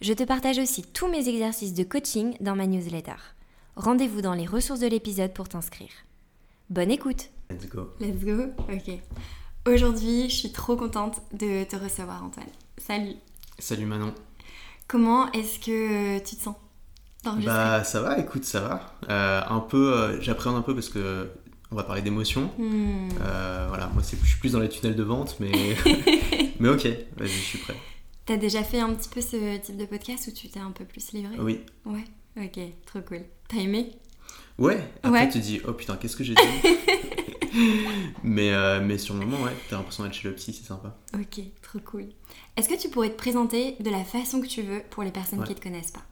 Je te partage aussi tous mes exercices de coaching dans ma newsletter. Rendez-vous dans les ressources de l'épisode pour t'inscrire. Bonne écoute Let's go. Let's go? Ok. Aujourd'hui, je suis trop contente de te recevoir Antoine. Salut Salut Manon. Comment est-ce que tu te sens Bah ça va, écoute, ça va. Euh, un peu, euh, j'appréhende un peu parce que on va parler d'émotions. Hmm. Euh, voilà, moi je suis plus dans les tunnels de vente, mais mais ok, vas-y, je suis prêt. T'as déjà fait un petit peu ce type de podcast où tu t'es un peu plus livré Oui. Ouais, ok, trop cool. T'as aimé? Ouais, après Ouais. tu te dis, oh putain, qu'est-ce que j'ai dit? Mais, euh, mais sur le moment, ouais, t'as l'impression d'être chez le psy, c'est sympa. Ok, trop cool. Est-ce que tu pourrais te présenter de la façon que tu veux pour les personnes Ouais. qui te connaissent pas?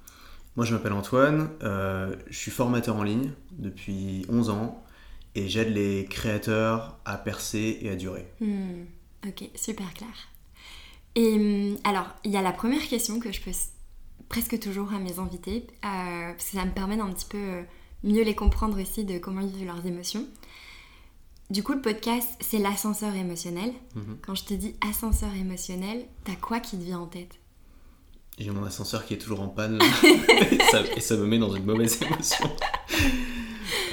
Moi je m'appelle Antoine, euh, je suis formateur en ligne depuis 11 ans et j'aide les créateurs à percer et à durer. Hmm, Ok, super clair. Et hum, alors, il y a la première question que je pose presque toujours à mes invités, euh, parce que ça me permet d'un petit peu euh, mieux les comprendre aussi de comment ils vivent leurs émotions. Du coup, le podcast, c'est l'ascenseur émotionnel. Mhm. Quand je te dis ascenseur émotionnel, t'as quoi qui te vient en tête? J'ai mon ascenseur qui est toujours en panne et, ça, et ça me met dans une mauvaise émotion.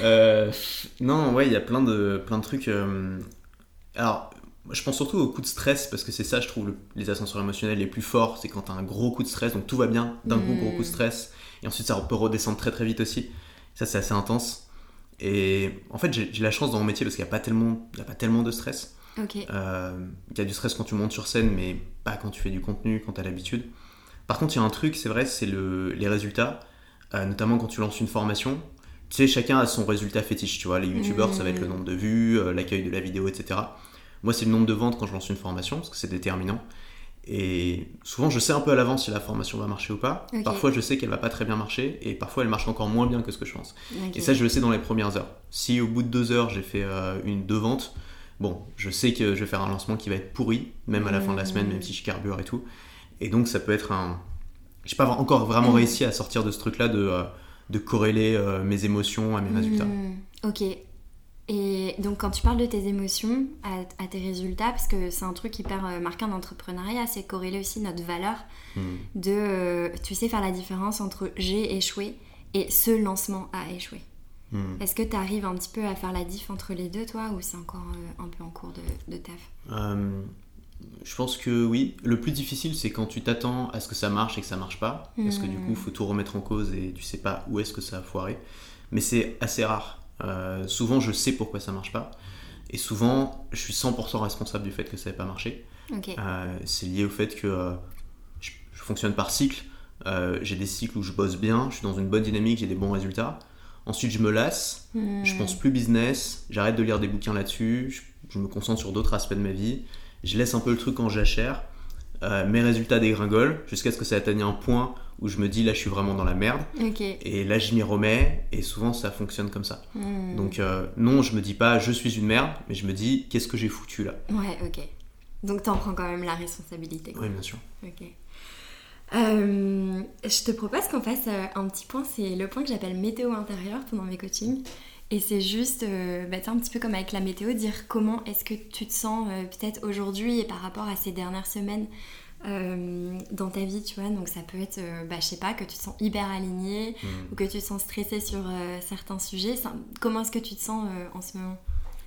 Euh, non, ouais, il y a plein de, plein de trucs. euh, Alors, je pense surtout aux coups de stress parce que c'est ça, je trouve, le- les ascenseurs émotionnels les plus forts. C'est quand t'as un gros coup de stress, donc tout va bien, d'un coup, gros coup de stress, et ensuite ça peut redescendre très très vite aussi. Ça, c'est assez intense. Et en fait, j'ai la chance dans mon métier parce qu'il n'y a, pas tellement- il y a pas tellement de stress. Ok. Euh, Il y a du stress quand tu montes sur scène, mais pas quand tu fais du contenu, quand tu as l'habitude. Par contre, il y a un truc, c'est vrai, c'est le, les résultats, euh, notamment quand tu lances une formation. Tu sais, chacun a son résultat fétiche, tu vois. Les youtubeurs, ça va être le nombre de vues, euh, l'accueil de la vidéo, etc. Moi, c'est le nombre de ventes quand je lance une formation, parce que c'est déterminant. Et souvent, je sais un peu à l'avance si la formation va marcher ou pas. Parfois, je sais qu'elle va pas très bien marcher, et parfois, elle marche encore moins bien que ce que je pense. Et ça, je le sais dans les premières heures. Si au bout de deux heures, j'ai fait euh, une deux ventes, bon, je sais que je vais faire un lancement qui va être pourri, même à la fin de la semaine, même si je carbure et tout. Et donc, ça peut être un. J'ai pas encore vraiment Mm. réussi à sortir de ce truc-là de, euh, de corréler euh, mes émotions à mes résultats. Hmm, ok. Et donc quand tu parles de tes émotions à, à tes résultats, parce que c'est un truc hyper euh, marquant d'entrepreneuriat, c'est corréler aussi notre valeur Mm. de, euh, tu sais, faire la différence entre j'ai échoué et ce lancement a échoué. Mm. Est-ce que tu arrives un petit peu à faire la diff entre les deux, toi, ou c'est encore euh, un peu en cours de, de taf? Euh, je pense que oui. Le plus difficile, c'est quand tu t'attends à ce que ça marche et que ça marche pas. Parce que du coup, il faut tout remettre en cause et tu sais pas où est-ce que ça a foiré. Mais c'est assez rare. Euh, souvent, je sais pourquoi ça marche pas. Et souvent, je suis 100% responsable du fait que ça n'ait pas marché. Euh, c'est lié au fait que euh, je, je fonctionne par cycle. J'ai des cycles où je bosse bien, je suis dans une bonne dynamique, j'ai des bons résultats. Ensuite, je me lasse, Hmm. je pense plus business, j'arrête de lire des bouquins là-dessus, je, je me concentre sur d'autres aspects de ma vie, je laisse un peu le truc en jachère, euh, mes résultats dégringolent jusqu'à ce que ça atteigne un point où je me dis là je suis vraiment dans la merde, et là je m'y remets, et souvent ça fonctionne comme ça. Hmm. Donc euh, non, je me dis pas je suis une merde, mais je me dis qu'est-ce que j'ai foutu là? Ouais, ok. Donc t'en prends quand même la responsabilité. quoi. Oui, bien sûr. Ok. Euh, je te propose qu'on fasse un petit point, c'est le point que j'appelle météo intérieur pendant mes coachings. Et c'est juste, euh, bah, un petit peu comme avec la météo, dire comment est-ce que tu te sens euh, peut-être aujourd'hui et par rapport à ces dernières semaines euh, dans ta vie, tu vois. Donc ça peut être, euh, bah, je sais pas, que tu te sens hyper aligné Mm. ou que tu te sens stressé sur certains sujets. Ça- comment est-ce que tu te sens en ce moment?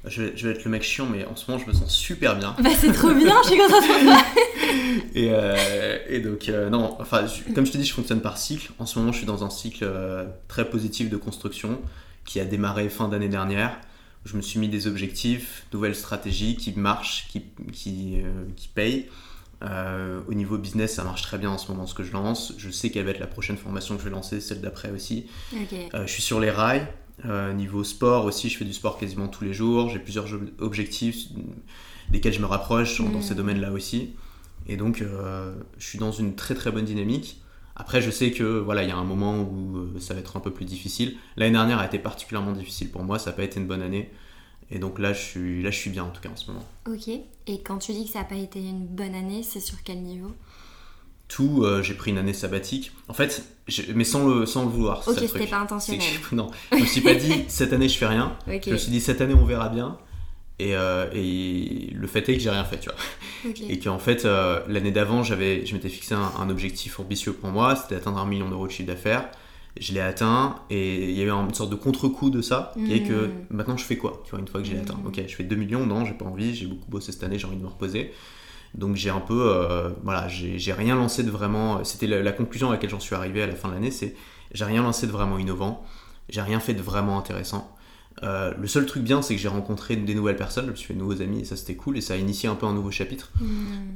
Je vais, je vais être le mec chiant, mais en ce moment je me sens super bien. Bah c'est trop bien, je suis contente de. Et, euh, et donc, euh, non, enfin, je- comme je te dis, je fonctionne par cycle. En ce moment, je suis dans un cycle euh, très positif de construction qui a démarré fin d'année dernière. Je me suis mis des objectifs, nouvelles stratégies qui marchent, qui, qui, euh, qui payent. Euh, au niveau business, ça marche très bien en ce moment ce que je lance. Je sais quelle va être la prochaine formation que je vais lancer, celle d'après aussi. Euh, je suis sur les rails. Euh, niveau sport aussi, je fais du sport quasiment tous les jours. J'ai plusieurs ob- objectifs desquels je me rapproche dans Mm. ces domaines-là aussi. Et donc, je suis dans une très très bonne dynamique. Après, je sais que voilà, il y a un moment où euh, ça va être un peu plus difficile. L'année dernière a été particulièrement difficile pour moi, ça n'a pas été une bonne année. Et donc là je, suis, là, je suis bien en tout cas en ce moment. Ok. Et quand tu dis que ça n'a pas été une bonne année, c'est sur quel niveau? Tout, euh, j'ai pris une année sabbatique. En fait, mais sans le, sans le vouloir. Ok, c'était pas intentionnel. non, je me suis pas dit cette année je fais rien. Je me suis dit cette année on verra bien. Et, euh, et, le fait est que j'ai rien fait, tu vois. Et qu'en fait, euh, l'année d'avant, j'avais, je m'étais fixé un, objectif ambitieux pour moi, c'était d'atteindre un million d'euros de chiffre d'affaires. Je l'ai atteint et il y a eu une sorte de contre-coup de ça, qui est que hmm. maintenant je fais quoi, tu vois, une fois que j'ai atteint. Ok, je fais 2 millions, non, j'ai pas envie, j'ai beaucoup bossé cette année, j'ai envie de me reposer. Donc j'ai un peu, euh, voilà, j'ai rien lancé de vraiment. C'était la, la, conclusion à laquelle j'en suis arrivé à la fin de l'année, c'est j'ai rien lancé de vraiment innovant, j'ai rien fait de vraiment intéressant. Euh, le seul truc bien, c'est que j'ai rencontré des nouvelles personnes, je me suis fait de nouveaux amis et ça c'était cool et ça a initié un peu un nouveau chapitre. Hmm.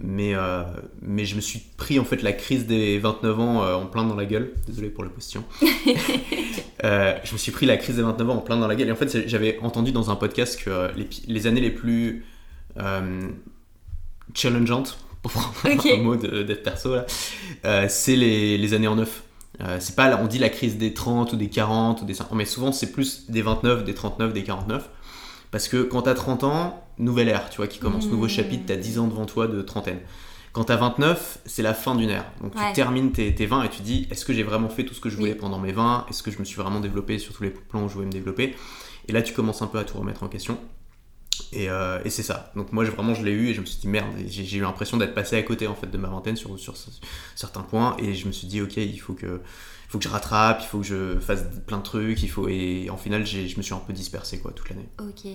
Mais, euh, mais je me suis pris en fait la crise des 29 ans euh, en plein dans la gueule. Désolé pour la position. je me suis pris la crise des 29 ans en plein dans la gueule et en fait j'avais entendu dans un podcast que les, années les plus challengeantes, pour prendre un mot d'être perso là, c'est les, les années en neuf. Euh, c'est pas, on dit la crise des 30 ou des 40 ou des 50, mais souvent c'est plus des 29, des 39, des 49. Parce que quand t'as 30 ans, nouvelle ère, tu vois, qui commence, nouveau mmh. chapitre, t'as 10 ans devant toi de trentaine. Quand t'as 29, c'est la fin d'une ère. Donc tu termines tes, 20 et tu dis, est-ce que j'ai vraiment fait tout ce que je voulais pendant mes 20 Est-ce que je me suis vraiment développé sur tous les plans où je voulais me développer? Et là, tu commences un peu à tout remettre en question. Euh, et, c'est ça. Donc moi, vraiment, je l'ai eu et je me suis dit merde. J'ai eu l'impression d'être passé à côté en fait de ma vingtaine sur, sur, certains points. Et je me suis dit ok, il faut que, faut que je rattrape, il faut que je fasse plein de trucs. Il faut et en final, je me suis un peu dispersé quoi toute l'année. Ok.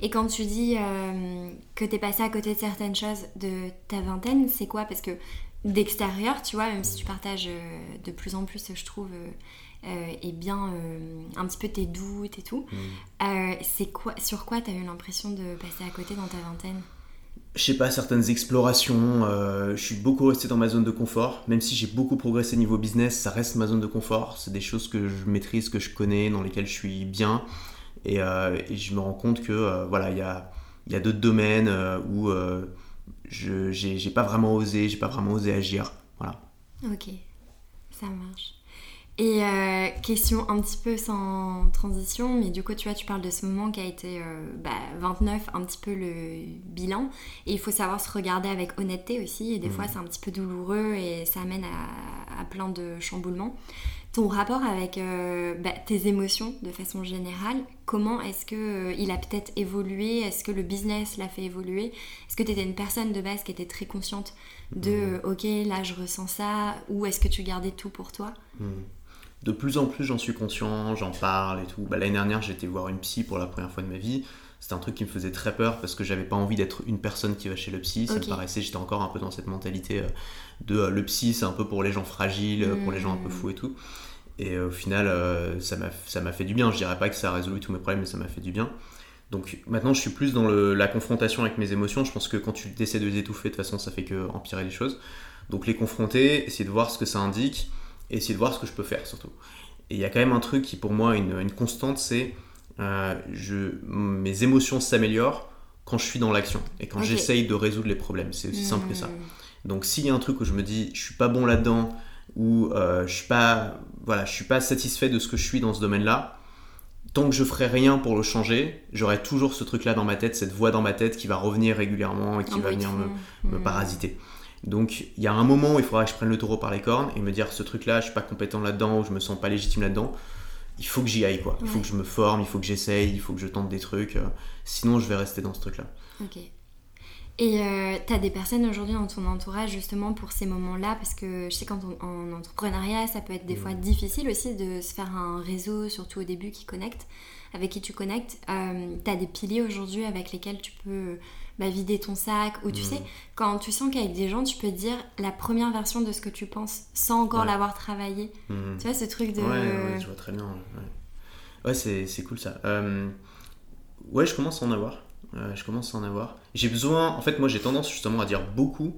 Et quand tu dis euh, que tu es passé à côté de certaines choses de ta vingtaine, c'est quoi? Parce que d'extérieur, tu vois, même si tu partages euh, de plus en plus, je trouve et bien euh, un petit peu tes doutes et tout. Mm. Euh, c'est quoi, sur quoi tu as eu l'impression de passer à côté dans ta vingtaine? Je sais pas, certaines explorations, je suis beaucoup resté dans ma zone de confort, même si j'ai beaucoup progressé niveau business, ça reste ma zone de confort, c'est des choses que je maîtrise, que je connais, dans lesquelles je suis bien, et, je me rends compte que voilà, il y a, y a d'autres domaines où je j'ai pas vraiment osé, j'ai pas vraiment osé agir, voilà. Ok, ça marche. Et euh, question un petit peu sans transition, mais du coup, tu vois, tu parles de ce moment qui a été 29, euh, bah, un petit peu le bilan. Et il faut savoir se regarder avec honnêteté aussi. Et des fois, mmh. c'est un petit peu douloureux et ça amène à, plein de chamboulements. Ton rapport avec euh, bah, tes émotions de façon générale, comment est-ce que il a peut-être évolué? Est-ce que le business l'a fait évoluer? Est-ce que tu étais une personne de base qui était très consciente de mmh. ok, là je ressens ça Ou est-ce que tu gardais tout pour toi? Mmh de plus en plus j'en suis conscient, j'en parle et tout. Bah, L'année dernière été voir une psy pour la première fois de ma vie. C'était un truc qui me faisait très peur parce que j'avais pas envie d'être une personne qui va chez le psy. Ça me paraissait, j'étais encore un peu dans cette mentalité euh, de euh, le psy c'est un peu pour les gens fragiles, pour les gens un peu hmm. fous et tout. Et euh, au final ça m'a fait du bien. Je dirais pas que ça a résolu tous mes problèmes mais ça m'a fait du bien. Donc maintenant je suis plus dans la confrontation avec mes émotions. Je pense que quand tu essaies de les étouffer de toute façon ça fait que empirer les choses. Donc les confronter, essayer de voir ce que ça indique et essayer de voir ce que je peux faire surtout. Et il y a quand même un truc qui pour moi une, une constante, c'est euh, je, mes émotions s'améliorent quand je suis dans l'action et quand j'essaye de résoudre les problèmes. C'est aussi simple que ça. Hmm. Donc s'il y a un truc où je me dis je suis pas bon là-dedans ou euh, je suis pas voilà je suis pas satisfait de ce que je suis dans ce domaine-là, tant que je ferai rien pour le changer, j'aurai toujours ce truc-là dans ma tête, cette voix dans ma tête qui va revenir régulièrement et qui va venir me, me, hmm. parasiter. Donc il y a un moment où il faudra que je prenne le taureau par les cornes et me dire ce truc-là, je suis pas compétent là-dedans ou je me sens pas légitime là-dedans. Il faut que j'y aille quoi. Il faut que je me forme, il faut que j'essaye, il faut que je tente des trucs. Euh, sinon, je vais rester dans ce truc-là. Ok. Et euh, tu as des personnes aujourd'hui dans ton entourage justement pour ces moments-là? Parce que je sais qu'en en entrepreneuriat, ça peut être des mm. fois difficile aussi de se faire un réseau, surtout au début, qui connecte, avec qui tu connectes. Euh, tu as des piliers aujourd'hui avec lesquels tu peux bah, vider ton sac, ou tu mm. sais, quand tu sens qu'avec des gens, tu peux dire la première version de ce que tu penses sans encore l'avoir travaillé. Mm. Tu vois, ce truc de. Ouais, je vois très bien. Ouais, c'est, cool ça. Euh, ouais, je commence à en avoir. Euh, je commence à en avoir. J'ai besoin. En fait, moi, j'ai tendance justement à dire beaucoup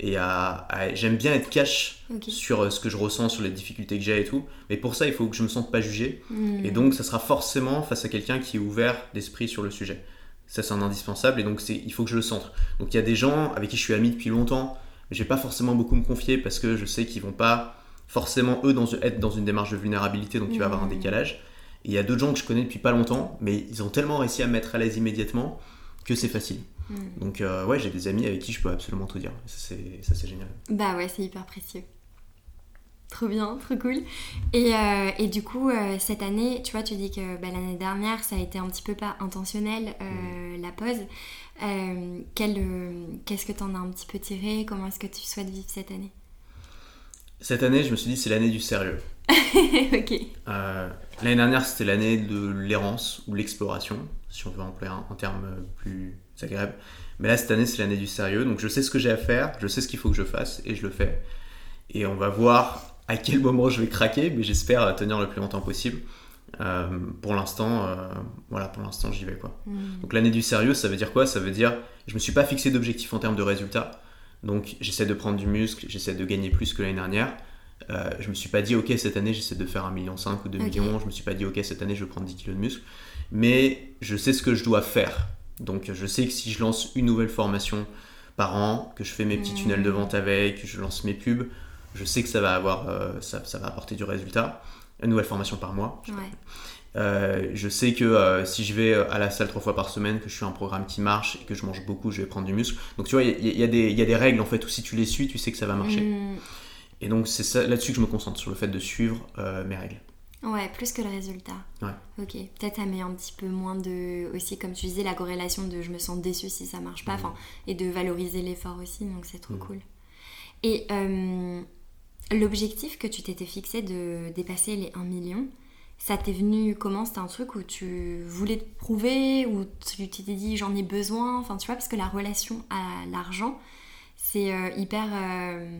et à, j'aime bien être cash sur euh, ce que je ressens, sur les difficultés que j'ai et tout. Mais pour ça, il faut que je me sente pas jugé. Mm. Et donc, ça sera forcément face à quelqu'un qui est ouvert d'esprit sur le sujet. Ça, c'est un indispensable et donc il faut que je le centre. Donc il y a des gens avec qui je suis ami depuis longtemps, mais je vais pas forcément beaucoup me confier parce que je sais qu'ils vont pas forcément eux dans, être dans une démarche de vulnérabilité, donc tu vas avoir un décalage. Et il y a d'autres gens que je connais depuis pas longtemps, mais ils ont tellement réussi à me mettre à l'aise immédiatement que c'est facile. Donc euh, ouais, j'ai des amis avec qui je peux absolument tout dire. Ça c'est génial. Bah ouais, c'est hyper précieux. Trop bien, trop cool. Et, euh, et du coup, euh, cette année, tu vois, tu dis que bah, l'année dernière, ça a été un petit peu pas intentionnel, mm. la pause. Qu'est-ce que tu en as un petit peu tiré? Comment est-ce que tu souhaites vivre cette année? Cette année, je me suis dit, c'est l'année du sérieux. ok. l'année dernière, c'était l'année de l'errance ou l'exploration, si on veut employer un terme plus agréable. Mais là, cette année, c'est l'année du sérieux. Donc, je sais ce que j'ai à faire, je sais ce qu'il faut que je fasse et je le fais. Et on va voir à quel moment je vais craquer, mais j'espère tenir le plus longtemps possible. Euh, pour l'instant, euh, voilà, pour l'instant, j'y vais quoi. Hmm. Donc l'année du sérieux, ça veut dire quoi? Ça veut dire, je me suis pas fixé d'objectif en termes de résultats. Donc j'essaie de prendre du muscle, j'essaie de gagner plus que l'année dernière. Euh, je me suis pas dit, ok, cette année, j'essaie de faire 1,5 million ou 2 millions. Je me suis pas dit, ok, cette année, je vais prendre 10 kilos de muscle. Mais je sais ce que je dois faire. Donc je sais que si je lance une nouvelle formation par an, que je fais mes petits tunnels de vente avec, que je lance mes pubs, je sais que ça va avoir, euh, ça, va apporter du résultat. Une nouvelle formation par mois. Euh, je sais que euh, si je vais à la salle trois fois par semaine, que je suis un programme qui marche et que je mange beaucoup, je vais prendre du muscle. Donc tu vois, il y, a des règles en fait où si tu les suis, tu sais que ça va marcher. Mmh. Et donc c'est là-dessus que je me concentre, sur le fait de suivre mes règles. Ouais, plus que le résultat. Ouais. Ok, peut-être ça met un petit peu moins de. Aussi, comme tu disais, la corrélation de je me sens déçu si ça marche pas, mmh. et de valoriser l'effort aussi, donc c'est trop mmh. cool. Et euh, l'objectif que tu t'étais fixé de dépasser les 1 million, ça t'est venu comment? C'était un truc où tu voulais te prouver, ou tu t'es dit j'en ai besoin? Enfin, tu vois, parce que la relation à l'argent, c'est euh, hyper. Euh,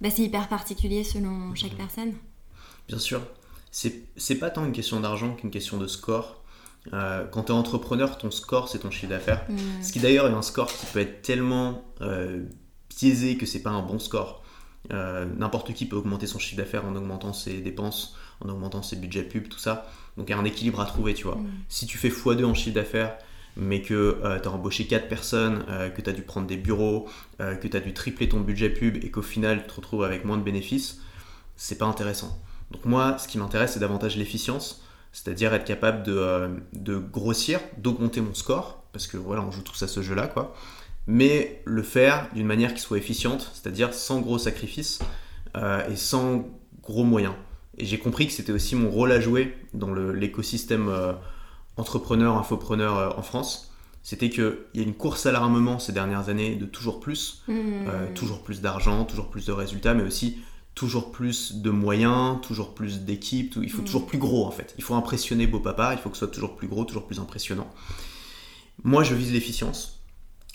bah, c'est hyper particulier selon chaque mmh. personne. Bien sûr c'est pas tant une question d'argent qu'une question de score. Euh, quand tu es entrepreneur, ton score, c'est ton chiffre d'affaires. Mm. Ce qui d'ailleurs est un score qui peut être tellement biaisé que c'est pas un bon score. Euh, n'importe qui peut augmenter son chiffre d'affaires en augmentant ses dépenses, en augmentant ses budgets pub, tout ça. Donc il y a un équilibre à trouver, tu vois. Mm. Si tu fais x2 en chiffre d'affaires, mais que tu as embauché 4 personnes, que tu as dû prendre des bureaux, que tu as dû tripler ton budget pub et qu'au final tu te retrouves avec moins de bénéfices, c'est pas intéressant. Donc moi, ce qui m'intéresse, c'est davantage l'efficience, c'est-à-dire être capable de, euh, de grossir, d'augmenter mon score, parce que voilà, on joue tous à ce jeu-là, quoi. Mais le faire d'une manière qui soit efficiente, c'est-à-dire sans gros sacrifices euh, et sans gros moyens. Et j'ai compris que c'était aussi mon rôle à jouer dans l'écosystème euh, entrepreneur, infopreneur en France. C'était qu'il y a une course à l'armement ces dernières années de toujours plus, mmh. toujours plus d'argent, toujours plus de résultats, mais aussi toujours plus de moyens, toujours plus d'équipes, il faut mm. toujours plus gros en fait. Il faut impressionner beau papa, il faut que ce soit toujours plus gros, toujours plus impressionnant. Moi, je vise l'efficience.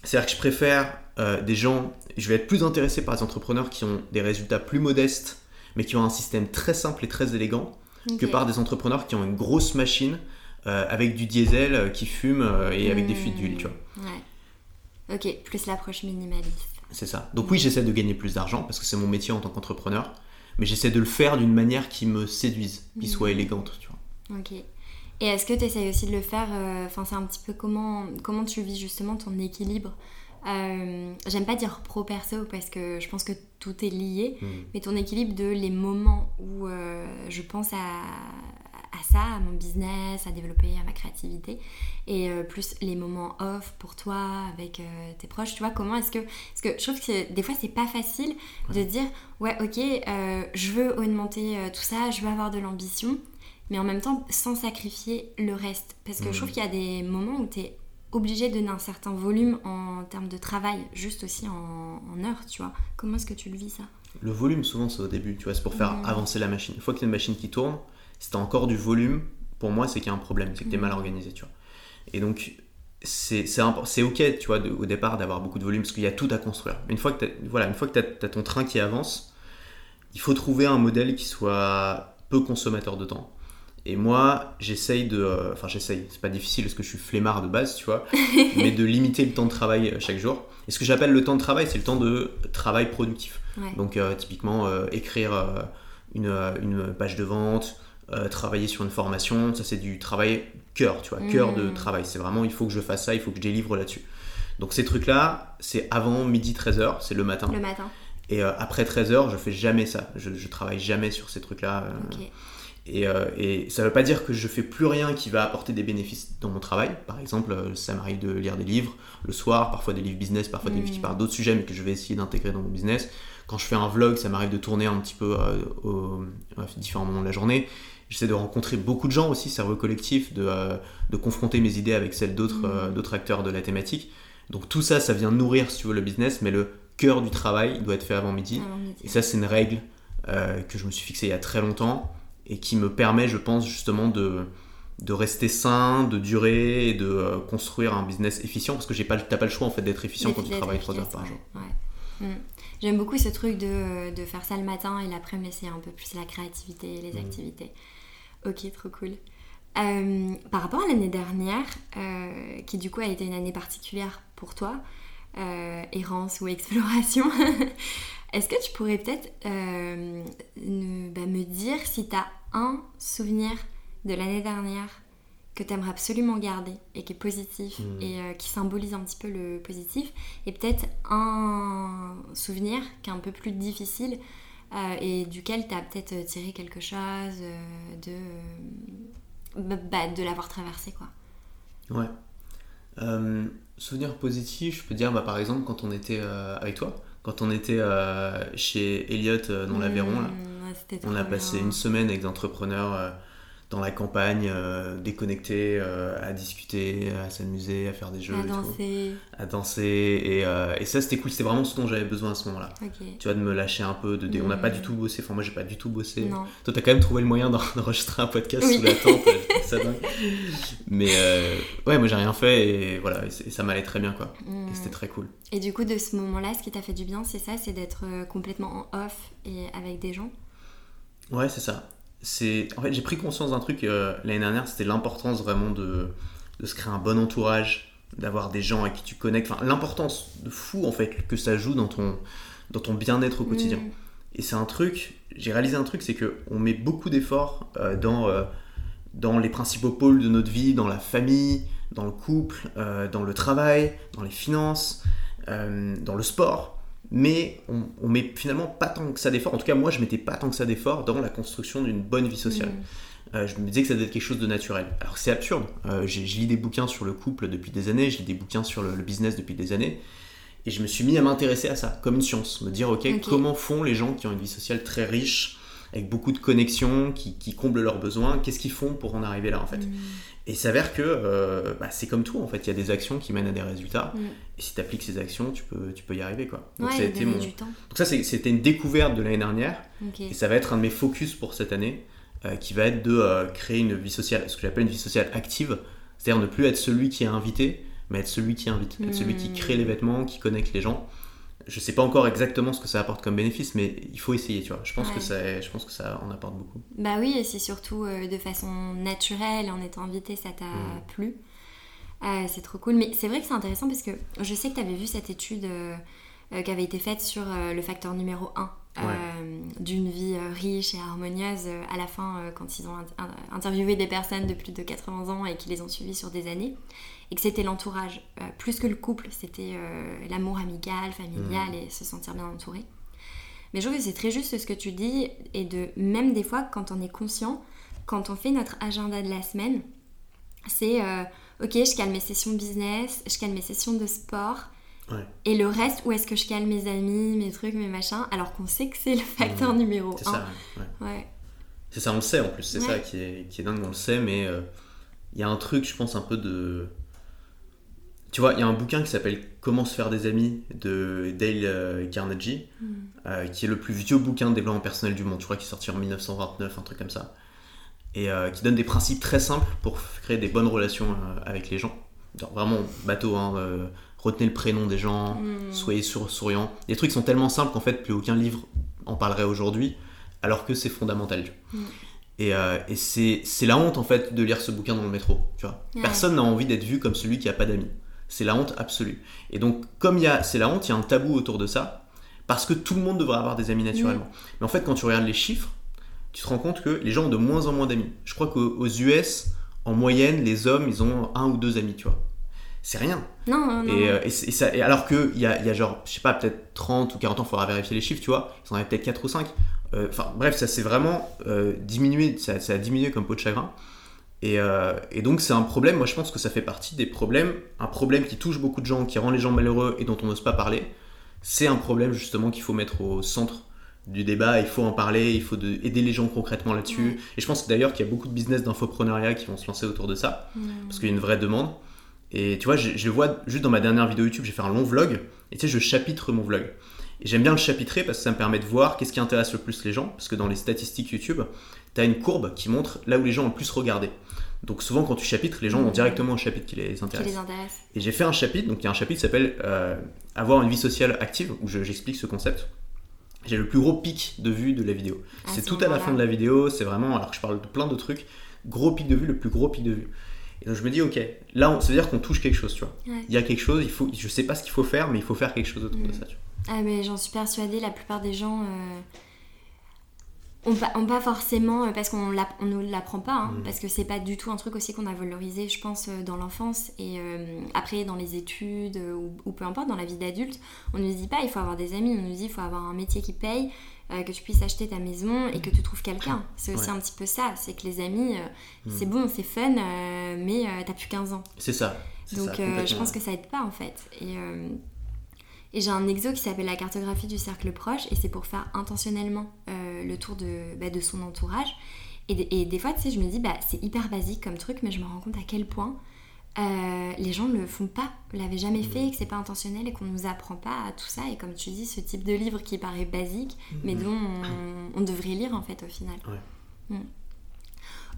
C'est-à-dire que je préfère euh, des gens, je vais être plus intéressé par les entrepreneurs qui ont des résultats plus modestes, mais qui ont un système très simple et très élégant, que par des entrepreneurs qui ont une grosse machine euh, avec du diesel euh, qui fume et avec des fuites d'huile, tu vois. Ouais. Ok, plus l'approche minimaliste. C'est ça. Donc oui, j'essaie de gagner plus d'argent parce que c'est mon métier en tant qu'entrepreneur, mais j'essaie de le faire d'une manière qui me séduise, qui mm. soit élégante, tu vois. Ok. Et est-ce que tu essayes aussi de le faire euh, Enfin, c'est un petit peu comment, comment tu vis justement ton équilibre euh, J'aime pas dire pro-perso parce que je pense que tout est lié, mm. mais ton équilibre de les moments où euh, je pense à, à ça, à mon business, à développer, à ma créativité, et euh, plus les moments off pour toi, avec tes proches, tu vois, comment est-ce que... Parce que je trouve que des fois, c'est pas facile de dire, ouais, ok, je veux augmenter tout ça, je veux avoir de l'ambition, mais en même temps, sans sacrifier le reste. Parce que je trouve mmh. qu'il y a des moments où tu es obligé de donner un certain volume en termes de travail, juste aussi en, en heures, tu vois. Comment est-ce que tu le vis ça? Le volume, souvent, c'est au début, tu vois, c'est pour faire mmh. avancer la machine. Une fois que tu as une machine qui tourne, si tu as encore du volume, pour moi, c'est qu'il y a un problème, c'est que tu es mal organisé, tu vois. Et donc, c'est ok, tu vois, au départ, d'avoir beaucoup de volume, parce qu'il y a tout à construire. Mais une fois que tu voilà, une fois que as, as ton train qui avance, il faut trouver un modèle qui soit peu consommateur de temps. Et moi, j'essaye de. Euh, enfin, j'essaye, c'est pas difficile parce que je suis flemmard de base, tu vois, mais de limiter le temps de travail euh, chaque jour. Et ce que j'appelle le temps de travail, c'est le temps de travail productif. Donc, euh, typiquement, écrire une, une, page de vente, euh, travailler sur une formation, ça c'est du travail cœur, tu vois, cœur de mmh. travail. C'est vraiment, il faut que je fasse ça, il faut que je délivre là-dessus. Donc ces trucs-là, c'est avant midi 13h, c'est le matin. Le matin. Et euh, après 13 heures, je fais jamais ça. Je, je travaille jamais sur ces trucs-là. euh, Ok. Et, euh, et ça veut pas dire que je fais plus rien qui va apporter des bénéfices dans mon travail. Par exemple, euh, ça m'arrive de lire des livres le soir, parfois des livres business, parfois des livres qui Mm. parlent d'autres sujets, mais que je vais essayer d'intégrer dans mon business. Quand je fais un vlog, ça m'arrive de tourner un petit peu euh, aux à différents moments de la journée. J'essaie de rencontrer beaucoup de gens aussi, cerveau collectif, de, euh, de confronter mes idées avec celles d'autres Mm. d'autres acteurs de la thématique. Donc tout ça, ça vient nourrir, si tu veux, le business, mais le cœur du travail il doit être fait avant midi. Avant midi. Et ça, c'est une règle que je me suis fixée il y a très longtemps et qui me permet, je pense, justement de, de rester sain, de durer et de euh, construire un business efficient parce que pas, t'as pas le choix en fait d'être efficient quand tu travailles 3 heures par jour. ouais. Mm. J'aime beaucoup ce truc de, de faire ça le matin et l'après-midi, c'est un peu plus la créativité et les Mm. activités. Ok, trop cool. Euh, par rapport à l'année dernière, euh, qui du coup a été une année particulière pour toi, errance ou exploration, est-ce que tu pourrais peut-être euh, bah, me dire si tu as un souvenir de l'année dernière que tu aimerais absolument garder et qui est positif Mhm. et euh, qui symbolise un petit peu le positif, et peut-être un souvenir qui est un peu plus difficile euh, et duquel tu as peut-être tiré quelque chose de, bah, bah, de l'avoir traversé quoi. Ouais. Souvenir positif, je peux dire bah, par exemple quand on était avec toi, quand on était euh, chez Elliott euh, dans l'Aveyron, Mmh, ouais, c'était on a passé une semaine avec des entrepreneurs euh, dans la campagne, euh, déconnectés, euh, à discuter, à s'amuser, à faire des jeux, à tout. danser. à danser et, euh, et ça c'était cool, c'était vraiment ce dont j'avais besoin à ce moment-là. Tu vois, de me lâcher un peu, de on n'a pas Mm. du tout bossé, enfin moi j'ai pas du tout bossé. Non. Toi t'as quand même trouvé le moyen d'en- d'enregistrer un podcast Oui. sous la tente, ça dingue. Mais ouais, moi j'ai rien fait et voilà, et, c'est- et ça m'allait très bien quoi. Mm. Et c'était très cool. Et du coup, de ce moment-là, ce qui t'a fait du bien, c'est ça, c'est d'être complètement en off et avec des gens? Ouais, c'est ça. C'est en fait j'ai pris conscience d'un truc euh, l'année dernière, c'était l'importance vraiment de, de se créer un bon entourage, d'avoir des gens à qui tu connectes, enfin l'importance de fou en fait que ça joue dans ton dans ton bien-être au quotidien. Mm. Et c'est un truc, j'ai réalisé un truc, c'est que on met beaucoup d'efforts euh, dans, euh, dans les principaux pôles de notre vie, dans la famille, dans le couple, dans le travail, dans les finances, dans le sport. Mais on, on met finalement pas tant que ça d'efforts. En tout cas, moi, je mettais pas tant que ça d'efforts dans la construction d'une bonne vie sociale. Mm. Euh, je me disais que ça devait être quelque chose de naturel. Alors c'est absurde. Euh, je lis des bouquins sur le couple depuis des années, je lis des bouquins sur le, le business depuis des années. Et je me suis mis à m'intéresser à ça, comme une science. Me dire, ok, Ok. comment font les gens qui ont une vie sociale très riche, avec beaucoup de connexions, qui, qui comblent leurs besoins, qu'est-ce qu'ils font pour en arriver là en fait Mm. Et il s'avère que euh, bah, c'est comme tout en fait, il y a des actions qui mènent à des résultats. Mm. Et si tu appliques ces actions, tu peux, tu peux y arriver quoi. Donc, Ouais, ça a été mon... du temps. Donc ça c'était une découverte de l'année dernière. Et ça va être un de mes focus pour cette année, euh, qui va être de euh, créer une vie sociale, ce que j'appelle une vie sociale active, c'est-à-dire ne plus être celui qui est invité, mais être celui qui invite, être celui qui crée l'événement, qui connecte les gens. Je sais pas encore exactement ce que ça apporte comme bénéfice, mais il faut essayer, tu vois. Je pense, Ouais. que, ça, je pense que ça en apporte beaucoup. Bah oui, et c'est surtout euh, de façon naturelle, en étant invité, ça t'a Mm. plu. Euh, c'est trop cool. Mais c'est vrai que c'est intéressant parce que je sais que tu avais vu cette étude euh, qui avait été faite sur le facteur numéro 1 d'une vie riche et harmonieuse à la fin quand ils ont int- in- interviewé des personnes de plus de 80 ans et qui les ont suivies sur des années. Et que c'était l'entourage. Euh, plus que le couple, c'était euh, l'amour amical, familial et se sentir bien entouré. Mais je trouve que c'est très juste ce que tu dis, et de même des fois, quand on est conscient, quand on fait notre agenda de la semaine, c'est euh, ok, je cale mes sessions business, je cale mes sessions de sport, Ouais. et le reste, où est-ce que je cale mes amis, mes trucs, mes machins, alors qu'on sait que c'est le facteur numéro Mmh. C'est 1. ça, ouais. Ouais. C'est ça, on le sait en plus, c'est ça qui est, qui est dingue, on le sait, mais il y a un truc, je pense, un peu de. Tu vois, il y a un bouquin qui s'appelle Comment se faire des amis de Dale euh, Carnegie, Mm. euh, qui est le plus vieux bouquin de développement personnel du monde. Je crois qu'il est sorti en 1929, un truc comme ça. Et euh, qui donne des principes très simples pour créer des bonnes relations euh, avec les gens. Genre, vraiment bateau, hein, retenez le prénom des gens, Mm. soyez sur- souriants. Les trucs sont tellement simples qu'en fait, plus aucun livre en parlerait aujourd'hui, alors que c'est fondamental. tu vois. Mm. Et, euh, et c'est la honte en fait de lire ce bouquin dans le métro. Tu vois. Ouais. Personne n'a envie d'être vu comme celui qui a pas d'amis. C'est la honte absolue. Et donc, comme il y a, c'est la honte, il y a un tabou autour de ça, parce que tout le monde devrait avoir des amis naturellement. Mais en fait, quand tu regardes les chiffres, tu te rends compte que les gens ont de moins en moins d'amis. Je crois qu'aux aux US, en moyenne, les hommes, ils ont un ou deux amis, tu vois. c'est rien. Non, non, non. Et, euh, et c'est- et ça, et alors qu'il y a, y a genre, je sais pas, peut-être 30 ou 40 ans, il faudra vérifier les chiffres, tu vois, ils en avaient peut-être 4 ou 5. Euh, Enfin, bref, ça s'est vraiment euh, diminué, ça, ça a diminué comme peau de chagrin. Et, euh, et donc, c'est un problème, moi je pense que ça fait partie des problèmes, un problème qui touche beaucoup de gens, qui rend les gens malheureux et dont on n'ose pas parler. C'est un problème justement qu'il faut mettre au centre du débat, il faut en parler, il faut de- aider les gens concrètement là-dessus. Et je pense d'ailleurs qu'il y a beaucoup de business d'infoprenariat qui vont se lancer autour de ça. Parce qu'il y a une vraie demande. Et tu vois, je, je le vois juste dans ma dernière vidéo YouTube, j'ai fait un long vlog, et tu sais, je chapitre mon vlog. Et j'aime bien le chapitrer parce que ça me permet de voir qu'est-ce qui intéresse le plus les gens, parce que dans les statistiques YouTube, tu as une courbe qui montre là où les gens ont le plus regardé. Donc souvent quand tu chapitres, les gens vont directement au chapitre qui les Qui intéresse. les intéresse. Et j'ai fait un chapitre, donc il y a un chapitre qui s'appelle euh, Avoir une vie sociale active, où je- j'explique ce concept. J'ai le plus gros pic de vues de la vidéo. C'est ce tout à la fin de la vidéo, c'est vraiment, alors que je parle de plein de trucs, gros pic de vue, le plus gros pic de vue. Et donc je me dis, ok, là, on- ça veut dire qu'on touche quelque chose, tu vois. Ouais. Il y a quelque chose, il faut, je sais pas ce qu'il faut faire, mais il faut faire quelque chose autour de Mm. ça, tu vois. Ah, mais j'en suis persuadée, la plupart des gens euh, ont, pas, ont pas forcément, euh, parce qu'on on ne l'apprend pas, hein, Mm. parce que c'est pas du tout un truc aussi qu'on a valorisé, je pense, euh, dans l'enfance et euh, après dans les études ou, ou peu importe, dans la vie d'adulte. On ne nous dit pas il faut avoir des amis, on nous dit il faut avoir un métier qui paye, euh, que tu puisses acheter ta maison et que tu trouves quelqu'un. C'est aussi Ouais. un petit peu ça, c'est que les amis, euh, Mm. c'est bon, c'est fun, mais t'as plus 15 ans. C'est ça. Donc ça, je pense que ça aide pas en fait. Et, et j'ai un exo qui s'appelle la cartographie du cercle proche et c'est pour faire intentionnellement euh, le tour de, bah, de son entourage. Et, des- et des fois, tu sais, je me dis, bah, c'est hyper basique comme truc, mais je me rends compte à quel point euh, les gens ne le font pas, l'avaient jamais fait, et que c'est pas intentionnel et qu'on nous apprend pas à tout ça. Et comme tu dis, ce type de livre qui paraît basique, mais Mhm. dont on, on devrait lire en fait au final. Ouais. Mm.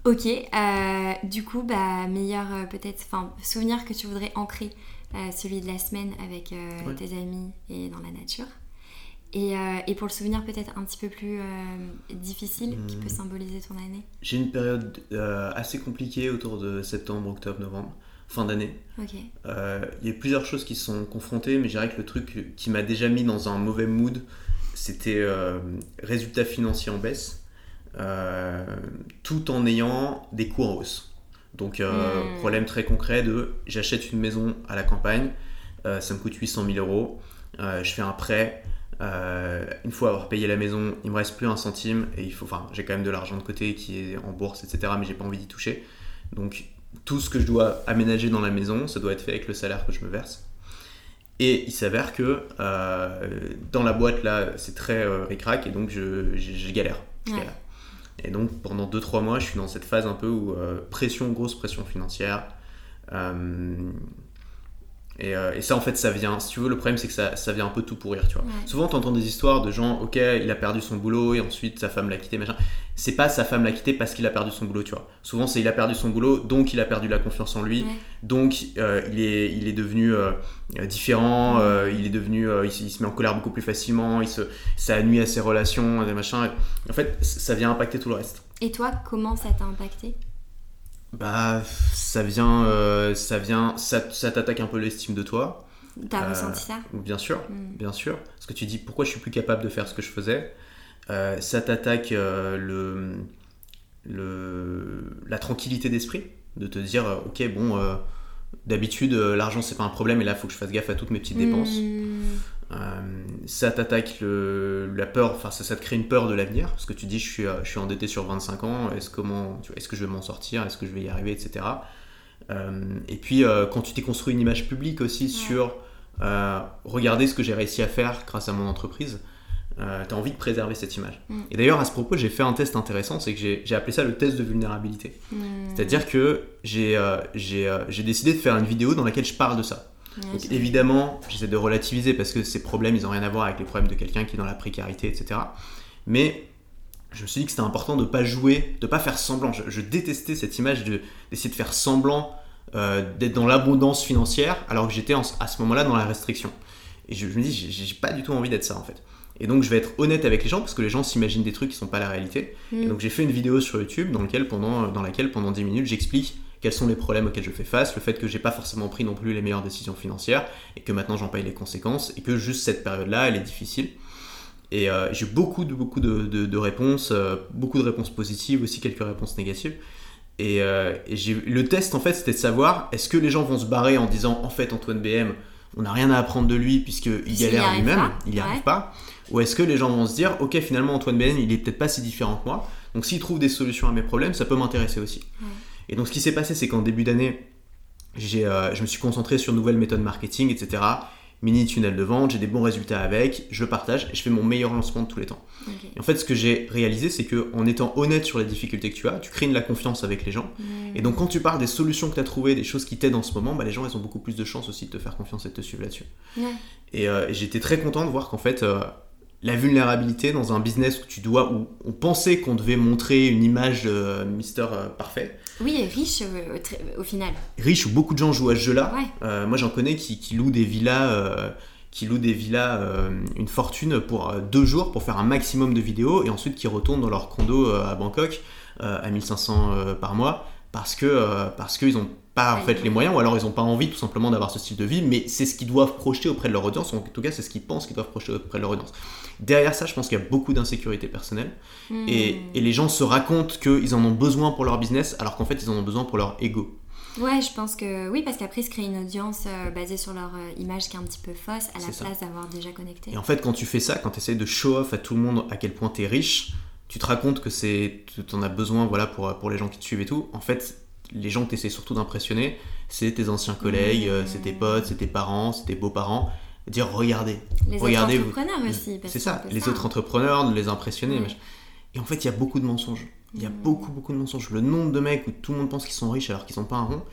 Ok, euh, du coup, bah, meilleur euh, peut-être, enfin, souvenir que tu voudrais ancrer, celui de la semaine avec Ouais. tes amis et dans la nature. Et, euh, et pour le souvenir peut-être un petit peu plus euh, difficile, qui peut symboliser ton année. J'ai une période euh, assez compliquée autour de septembre, octobre, novembre, fin d'année. Il y a plusieurs choses qui se sont confrontées, mais je dirais que le truc qui m'a déjà mis dans un mauvais mood, c'était résultats financiers en baisse, tout en ayant des coûts en hausse. Donc, euh, Mm. problème très concret de j'achète une maison à la campagne, ça me coûte 800 000 euros, je fais un prêt. Euh, une fois avoir payé la maison, il me reste plus un centime et il faut, enfin, j'ai quand même de l'argent de côté qui est en bourse, etc. Mais j'ai pas envie d'y toucher. Donc, tout ce que je dois aménager dans la maison, ça doit être fait avec le salaire que je me verse. Et il s'avère que euh, dans la boîte là, c'est très euh, ric-rac et donc je, je- je galère. Je Ouais. galère. Et donc pendant 2-3 mois, je suis dans cette phase un peu où euh, pression, grosse pression financière. Euh, et, euh, et ça, en fait, ça vient. Si tu veux, le problème, c'est que ça, ça vient un peu tout pourrir, tu vois. Ouais. Souvent, tu entends des histoires de gens, ok, il a perdu son boulot et ensuite sa femme l'a quitté, machin. C'est pas sa femme l'a quitté parce qu'il a perdu son boulot, tu vois. Souvent, c'est il a perdu son boulot, donc il a perdu la confiance en lui, Ouais. donc euh, il, est, il est devenu euh, différent, il est devenu, il, se- il se met en colère beaucoup plus facilement, il se, ça nuit à ses relations, des machins. En fait, ça vient impacter tout le reste. Et toi, comment ça t'a impacté? Bah, ça vient, euh, ça vient, ça, ça t'attaque un peu l'estime de toi. T'as Euh, ressenti ça? Bien sûr, Mm. bien sûr. Parce que tu dis pourquoi je suis plus capable de faire ce que je faisais? Euh, ça t'attaque le, le, la tranquillité d'esprit, de te dire ok bon, d'habitude l'argent c'est pas un problème et là faut que je fasse gaffe à toutes mes petites dépenses. Mm. Ça t'attaque la peur, enfin ça, ça te crée une peur de l'avenir parce que tu dis je suis, euh, je suis endetté sur 25 ans, est-ce est-ce que je vais m'en sortir, est-ce que je vais y arriver, etc. Euh, et puis euh, quand tu t'es construit une image publique aussi sur euh, regarder ce que j'ai réussi à faire grâce à mon entreprise, tu as envie de préserver cette image. Mm. Et d'ailleurs à ce propos j'ai fait un test intéressant, c'est que j'ai appelé ça le test de vulnérabilité. Mm. C'est-à-dire que j'ai décidé de faire une vidéo dans laquelle je parle de ça. Donc évidemment, j'essaie de relativiser parce que ces problèmes, ils n'ont rien à voir avec les problèmes de quelqu'un qui est dans la précarité, etc. Mais je me suis dit que c'était important de ne pas jouer, de ne pas faire semblant. Je, je détestais cette image de- d'essayer de faire semblant euh, d'être dans l'abondance financière alors que j'étais à ce moment-là dans la restriction. Et je, je me dis, j'ai- pas du tout envie d'être ça en fait. Et donc je vais être honnête avec les gens parce que les gens s'imaginent des trucs qui sont pas la réalité. Et Mm. donc j'ai fait une vidéo sur YouTube dans, lequel pendant, dans laquelle pendant 10 minutes j'explique quels sont les problèmes auxquels je fais face, le fait que j'ai pas forcément pris non plus les meilleures décisions financières et que maintenant j'en paye les conséquences et que juste cette période-là elle est difficile. Et euh, j'ai beaucoup de, beaucoup de, de- de réponses, euh, beaucoup de réponses positives, aussi quelques réponses négatives. Et, euh, et le test, en fait, c'était de savoir est-ce que les gens vont se barrer en disant en fait, Antoine BM, on n'a rien à apprendre de lui puisqu'il galère lui-même, il n'y arrive ouais. pas. Ou est-ce que les gens vont se dire ok, finalement, Antoine BM, il est peut-être pas si différent que moi. Donc s'il trouve des solutions à mes problèmes, ça peut m'intéresser aussi. Ouais. Et donc ce qui s'est passé, c'est qu'en début d'année, j'ai, euh, je me suis concentré sur nouvelles méthodes marketing, etc. Mini tunnel de vente, j'ai des bons résultats avec, je partage et je fais mon meilleur lancement de tous les temps. Et en fait, ce que j'ai réalisé, c'est que en étant honnête sur les difficultés que tu as, tu crées de la confiance avec les gens. Et donc, quand tu parles des solutions que tu as trouvées, des choses qui t'aident en ce moment, bah, les gens, ils ont beaucoup plus de chances aussi de te faire confiance et de te suivre là-dessus. Et, euh, et j'étais très content de voir qu'en fait, euh, la vulnérabilité dans un business où tu dois, où on pensait qu'on devait montrer une image de Mister euh, Parfait, Oui, et riche euh, au final. riche où beaucoup de gens jouent à ce jeu-là. Ouais. Euh, moi, j'en connais qui, qui louent des villas, euh, qui louent des villas, euh, une fortune pour euh, deux jours pour faire un maximum de vidéos et ensuite qui retournent dans leur condo euh, à Bangkok euh, à 1500 euh, par mois parce que euh, parce qu'ils n'ont pas en fait les moyens ou alors ils n'ont pas envie tout simplement d'avoir ce style de vie, mais c'est ce qu'ils doivent projeter auprès de leur audience. En tout cas, c'est ce qu'ils pensent qu'ils doivent projeter auprès de leur audience. Derrière ça, je pense qu'il y a beaucoup d'insécurité personnelle Mm. et, et les gens se racontent qu'ils en ont besoin pour leur business alors qu'en fait ils en ont besoin pour leur ego. Ouais, je pense que oui, parce qu'après, ils se créent une audience euh, basée sur leur euh, image qui est un petit peu fausse, à la place d'avoir déjà connecté. Et en fait, quand tu fais ça, quand tu essaies de show off à tout le monde à quel point tu es riche, tu te racontes que c'est tu en as besoin voilà pour, pour les gens qui te suivent et tout. En fait, les gens que tu essaies surtout d'impressionner, c'est tes anciens collègues, euh, c'est tes potes, c'est tes parents, c'est tes beaux-parents. Dire regardez, Les regardez, autres vous- entrepreneurs aussi. parce c'est ça, les autres entrepreneurs, de les impressionner. Et en fait, il y a beaucoup de mensonges. Il y a Mm. beaucoup, beaucoup de mensonges. Le nombre de mecs où tout le monde pense qu'ils sont riches alors qu'ils sont pas un rond.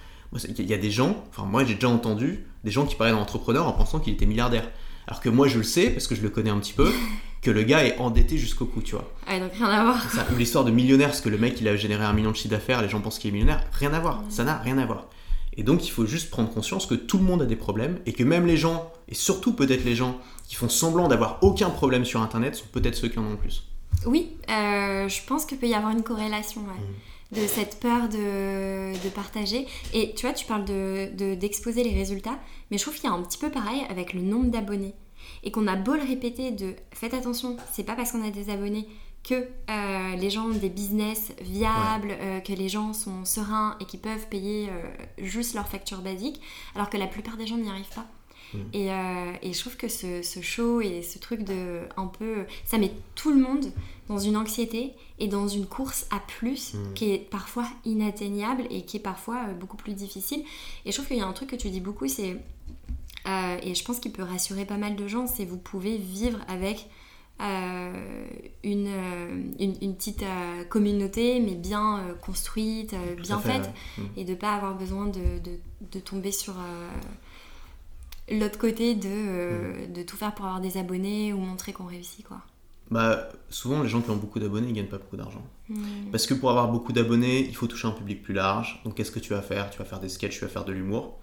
Il y a des gens, enfin moi j'ai déjà entendu des gens qui parlaient d'un entrepreneur en pensant qu'il était milliardaire. Alors que moi je le sais, parce que je le connais un petit peu, que le gars est endetté jusqu'au cou, tu vois. Ouais, donc rien à voir. Ou l'histoire de millionnaire, parce que le mec il a généré un million de chiffre d'affaires, les gens pensent qu'il est millionnaire. Rien à voir, ça n'a rien à voir. Et donc il faut juste prendre conscience que tout le monde a des problèmes et que même les gens, et surtout peut-être les gens qui font semblant d'avoir aucun problème sur internet, sont peut-être ceux qui en ont le plus. Oui, euh, je pense qu'il peut y avoir une corrélation ouais, Mm. de cette peur de, de partager. Et tu vois, tu parles d'exposer de, d'exposer les résultats, mais je trouve qu'il y a un petit peu pareil avec le nombre d'abonnés. Et qu'on a beau le répéter de faites attention, c'est pas parce qu'on a des abonnés que euh, les gens ont des business viables, euh, que les gens sont sereins et qui peuvent payer euh, juste leurs factures basiques, alors que la plupart des gens n'y arrivent pas. Mm. Et, et je trouve que ce, ce show et ce truc de un peu. Ça met tout le monde dans une anxiété et dans une course à plus Mm. qui est parfois inatteignable et qui est parfois beaucoup plus difficile. Et je trouve qu'il y a un truc que tu dis beaucoup, c'est. Euh, et je pense qu'il peut rassurer pas mal de gens, c'est vous pouvez vivre avec euh, une, euh, une, une petite euh, communauté, mais bien construite, bien fait, faite, ouais. Mm. et de pas avoir besoin de, de, de tomber sur l'autre côté de, Mm. de tout faire pour avoir des abonnés ou montrer qu'on réussit quoi. Bah, souvent les gens qui ont beaucoup d'abonnés, ils gagnent pas beaucoup d'argent. Mm. Parce que pour avoir beaucoup d'abonnés, il faut toucher un public plus large. Donc qu'est-ce que tu vas faire? Tu vas faire des sketchs, tu vas faire de l'humour.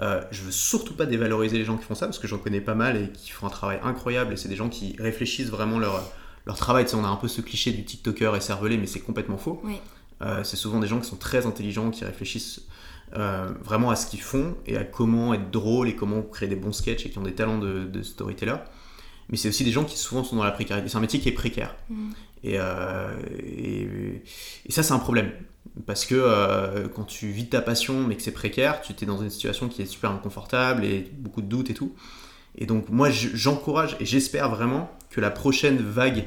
Euh, je veux surtout pas dévaloriser les gens qui font ça parce que j'en connais pas mal et qui font un travail incroyable et c'est des gens qui réfléchissent vraiment leur, leur travail. Tu sais, on a un peu ce cliché du TikToker et cervelé, mais c'est complètement faux. Oui. Euh, c'est souvent des gens qui sont très intelligents, qui réfléchissent euh, vraiment à ce qu'ils font et à comment être drôle et comment créer des bons sketchs et qui ont des talents de, de storyteller. Mais c'est aussi des gens qui souvent sont dans la précarité. C'est un métier qui est précaire. Mm. Et, euh, et, et ça, c'est un problème. Parce que euh, quand tu vis ta passion mais que c'est précaire, tu es dans une situation qui est super inconfortable et beaucoup de doutes et tout. Et donc, moi, je- j'encourage et j'espère vraiment que la prochaine vague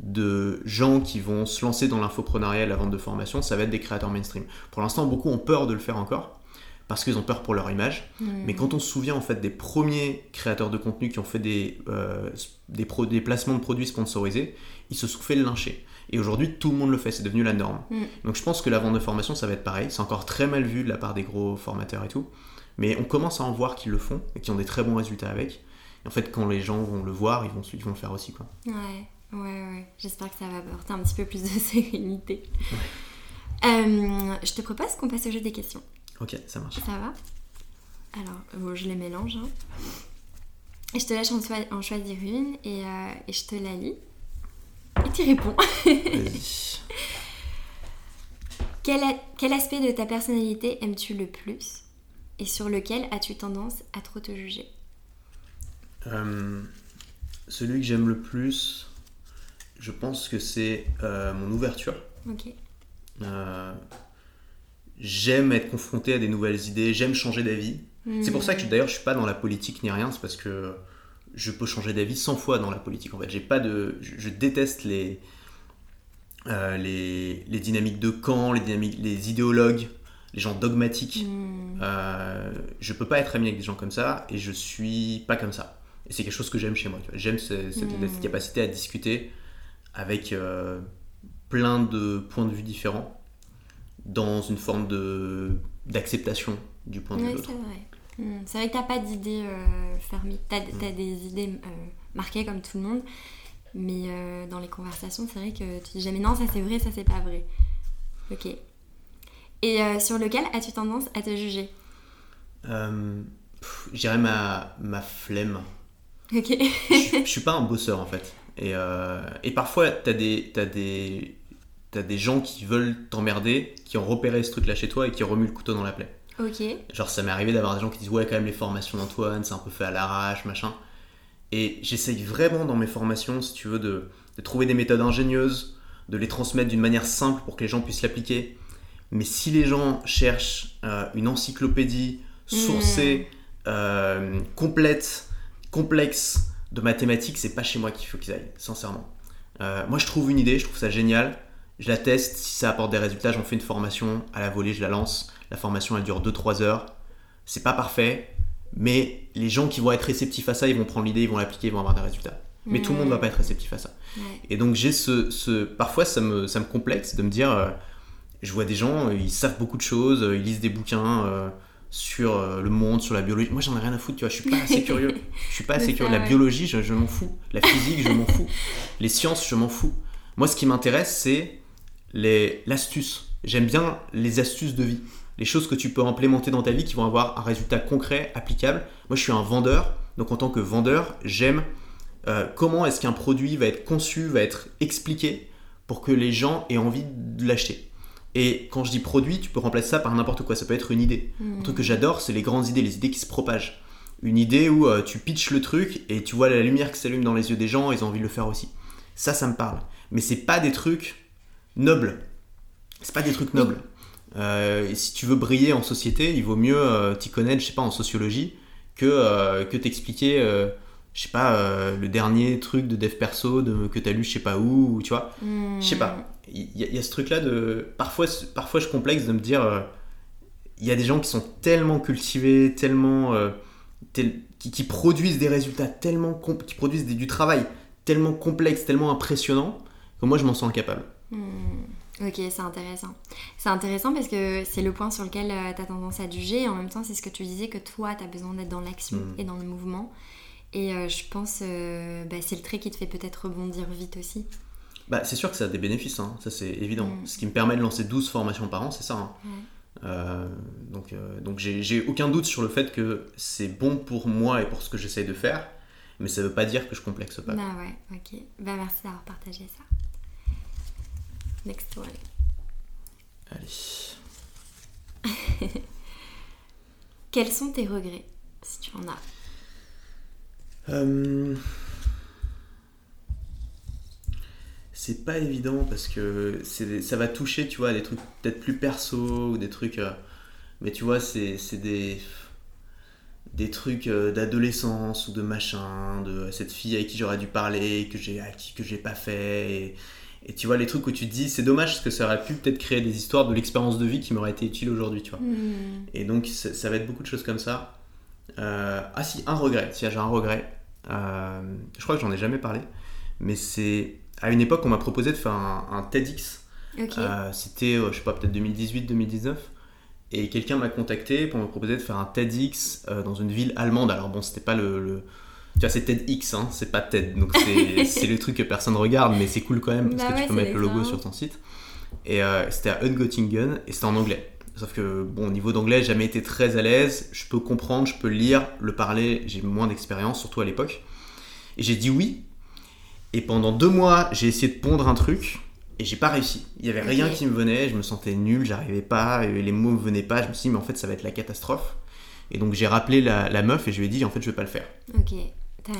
de gens qui vont se lancer dans l'infoprenariat et la vente de formation, ça va être des créateurs mainstream. Pour l'instant, beaucoup ont peur de le faire encore parce qu'ils ont peur pour leur image. Mais quand on se souvient en fait des premiers créateurs de contenu qui ont fait des, euh, des, pro- des placements de produits sponsorisés, ils se sont fait lyncher. Et aujourd'hui, tout le monde le fait, c'est devenu la norme. Mm. Donc je pense que la vente de formation, ça va être pareil. C'est encore très mal vu de la part des gros formateurs et tout. Mais on commence à en voir qui le font et qui ont des très bons résultats avec. Et en fait, quand les gens vont le voir, ils vont, ils vont le faire aussi. Quoi. Ouais, ouais, ouais. J'espère que ça va apporter un petit peu plus de sérénité. Euh, je te propose qu'on passe au jeu des questions. Ok, ça marche. Ça va? Alors, bon, je les mélange. hein. Et je te laisse en, choisir une et, euh, et je te la lis. Et tu réponds. Vas-y. Quel, a- quel aspect de ta personnalité aimes-tu le plus et sur lequel as-tu tendance à trop te juger? Euh, celui que j'aime le plus, je pense que c'est euh, mon ouverture. Ok. Euh, j'aime être confronté à des nouvelles idées, j'aime changer d'avis. C'est pour ça que d'ailleurs je suis pas dans la politique ni rien, c'est parce que je peux changer d'avis 100 fois dans la politique en fait. J'ai pas de, je, je déteste les, euh, les, les dynamiques de camp, les dynamiques, les idéologues, les gens dogmatiques. Hmm. Euh, je peux pas être ami avec des gens comme ça et je suis pas comme ça. Et c'est quelque chose que j'aime chez moi. J'aime ce- cette, cette capacité à discuter avec euh, plein de points de vue différents dans une forme de d'acceptation du point de vue Ouais, de l'autre. C'est vrai. Hmm, C'est vrai que t'as pas d'idées euh, fermées. T'as as des idées euh, marquées comme tout le monde. Mais euh, dans les conversations, c'est vrai que tu dis jamais non, ça c'est vrai, ça c'est pas vrai. Ok. Et sur lequel as-tu tendance à te juger? Je dirais ma, ma flemme. Ok. je, suis- je suis pas un bosseur en fait. Et, et parfois, t'as des, t'as des, t'as des gens qui veulent t'emmerder, qui ont repéré ce truc là chez toi et qui remuent le couteau dans la plaie. Ok. Genre, ça m'est arrivé d'avoir des gens qui disent Ouais, quand même, les formations d'Antoine, c'est un peu fait à l'arrache, machin. Et j'essaye vraiment dans mes formations, si tu veux, de, de trouver des méthodes ingénieuses, de les transmettre d'une manière simple pour que les gens puissent l'appliquer. Mais si les gens cherchent euh, une encyclopédie sourcée, euh, complète, complexe de mathématiques, c'est pas chez moi qu'il faut qu'ils aillent, sincèrement. Euh, moi, je trouve une idée, je trouve ça génial. Je la teste, si ça apporte des résultats, j'en fais une formation à la volée, je la lance. La formation, elle dure 2-3 heures. C'est pas parfait, mais les gens qui vont être réceptifs à ça, ils vont prendre l'idée, ils vont l'appliquer, ils vont avoir des résultats. Mais tout le monde va pas être réceptif à ça. Et donc j'ai ce, ce- Parfois ça me, ça me complexe de me dire, euh, je vois des gens, euh, ils savent beaucoup de choses, euh, ils lisent des bouquins euh, sur euh, le monde, sur la biologie. Moi j'en ai rien à foutre, tu vois, je suis pas assez curieux. Je suis pas assez curieux. La ouais. biologie, je, je m'en fous. La physique, je m'en fous. Les sciences, je m'en fous. Moi ce qui m'intéresse, c'est les- l'astuce. J'aime bien les astuces de vie. Les choses que tu peux implémenter dans ta vie qui vont avoir un résultat concret, applicable. Moi je suis un vendeur, donc en tant que vendeur, j'aime euh, comment est-ce qu'un produit va être conçu, va être expliqué pour que les gens aient envie de l'acheter. Et quand je dis produit, tu peux remplacer ça par n'importe quoi. Ça peut être une idée. Un truc que j'adore, c'est les grandes idées, les idées qui se propagent. Une idée où euh, tu pitches le truc et tu vois la lumière qui s'allume dans les yeux des gens, ils ont envie de le faire aussi. Ça, ça me parle. Mais c'est pas des trucs nobles. C'est pas des trucs nobles. Euh, et si tu veux briller en société, il vaut mieux euh, t'y connaître, je sais pas, en sociologie, que, euh, que t'expliquer, je sais pas, le dernier truc de dev perso de, que t'as lu je sais pas où, ou tu vois. Hmm. Je sais pas. Il y, a- il y a ce truc-là de. Parfois, parfois, je complexe de me dire. Il y a des gens qui sont tellement cultivés, tellement. tel- qui, qui produisent des résultats tellement. qui produisent des- du travail tellement complexe, tellement impressionnant, que moi, je m'en sens incapable. Hmm. Ok, c'est intéressant. C'est intéressant parce que c'est le point sur lequel tu as tendance à juger et en même temps c'est ce que tu disais que toi tu as besoin d'être dans l'action Mm. et dans le mouvement. Et euh, je pense euh, bah, c'est le trait qui te fait peut-être rebondir vite aussi. Bah, c'est sûr que ça a des bénéfices, hein, ça c'est évident. Mm. Ce qui me permet de lancer 12 formations par an, c'est ça. hein. Euh, donc euh, donc j'ai aucun doute sur le fait que c'est bon pour moi et pour ce que j'essaye de faire, mais ça veut pas dire que je complexe pas. Bah ouais, ok. Bah merci d'avoir partagé ça. Next one. Allez. Quels sont tes regrets si tu en as? Euh, C'est pas évident parce que ça va toucher, tu vois, à des trucs peut-être plus perso ou des trucs. euh, Mais tu vois, c'est des. Des trucs euh, d'adolescence ou de machin, de cette fille avec qui j'aurais dû parler, que j'ai que j'ai pas fait. Et, et tu vois, les trucs où tu te dis, c'est dommage parce que ça aurait pu peut-être créer des histoires de l'expérience de vie qui m'auraient été utiles aujourd'hui, tu vois. Hmm. Et donc, ça, ça va être beaucoup de choses comme ça. Euh, ah si, un regret. Si, j'ai un regret. Euh, je crois que j'en ai jamais parlé. Mais c'est... À une époque, on m'a proposé de faire un, un TEDx. Euh, C'était, je sais pas, peut-être 2018-2019. Et quelqu'un m'a contacté pour me proposer de faire un TEDx dans une ville allemande. Alors bon, c'était pas le... le- Tu vois, c'est TEDx, hein, c'est pas TED. Donc c'est le truc que personne regarde, mais c'est cool quand même parce Bah que ouais, tu peux mettre le logo sur ton site. Et euh, c'était à Ungottingen et c'était en anglais. Sauf que, bon, au niveau d'anglais, j'ai jamais été très à l'aise. Je peux comprendre, je peux lire, le parler, j'ai moins d'expérience, surtout à l'époque. Et j'ai dit oui. Et pendant deux mois, j'ai essayé de pondre un truc et j'ai pas réussi. Il y avait rien qui me venait, je me sentais nul, j'arrivais pas, et les mots me venaient pas. Je me suis dit, mais en fait, ça va être la catastrophe. Et donc j'ai rappelé la, la meuf et je lui ai dit, en fait, je vais pas le faire. Ok.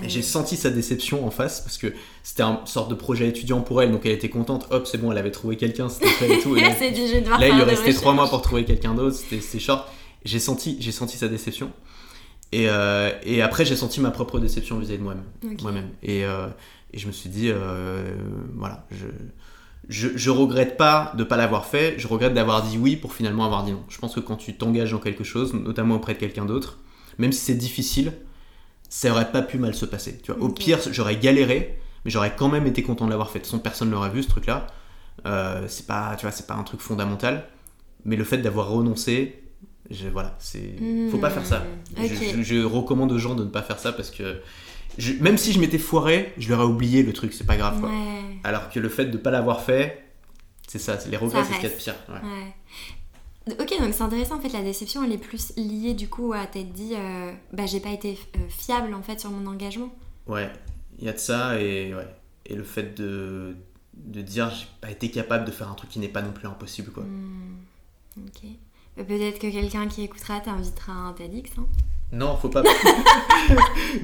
J'ai senti sa déception en face parce que c'était un sorte de projet étudiant pour elle, donc elle était contente. Hop, c'est bon, elle avait trouvé quelqu'un, c'était fait et tout. Et là, Elle s'est dit, je vais devoir là, il lui restait trois mois pour trouver quelqu'un d'autre, c'était short. J'ai senti, j'ai senti sa déception. Et, euh, et après, j'ai senti ma propre déception vis-à-vis de moi-même. Ok. moi-même. Et, euh, et je me suis dit, euh, voilà, je, je, je regrette pas de pas l'avoir fait, je regrette d'avoir dit oui pour finalement avoir dit non. Je pense que quand tu t'engages dans quelque chose, notamment auprès de quelqu'un d'autre, même si c'est difficile, ça aurait pas pu mal se passer. Tu vois. Au pire, j'aurais galéré, mais j'aurais quand même été content de l'avoir fait. De toute façon, personne l'aurait vu ce truc-là. Euh, c'est pas, tu vois, c'est pas un truc fondamental. Mais le fait d'avoir renoncé, je, voilà, c'est, faut pas faire ça. Hmm, Je, ok. je- je recommande aux gens de ne pas faire ça parce que je- même si je m'étais foiré, je leur ai oublié le truc, c'est pas grave quoi. Ouais. Alors que le fait de ne pas l'avoir fait, c'est ça, c'est les regrets, c'est ce qu'il y a de pire. ouais. Ouais. Ok, donc c'est intéressant en fait, la déception elle est plus liée du coup à t'être dit euh, bah j'ai pas été euh, fiable en fait sur mon engagement. Ouais, il y a de ça et ouais. Et le fait de, de dire j'ai pas été capable de faire un truc qui n'est pas non plus impossible quoi. Hmm, Ok. Bah, Peut-être que quelqu'un qui écoutera t'invitera à un TEDx. Hein. Non, faut pas. non,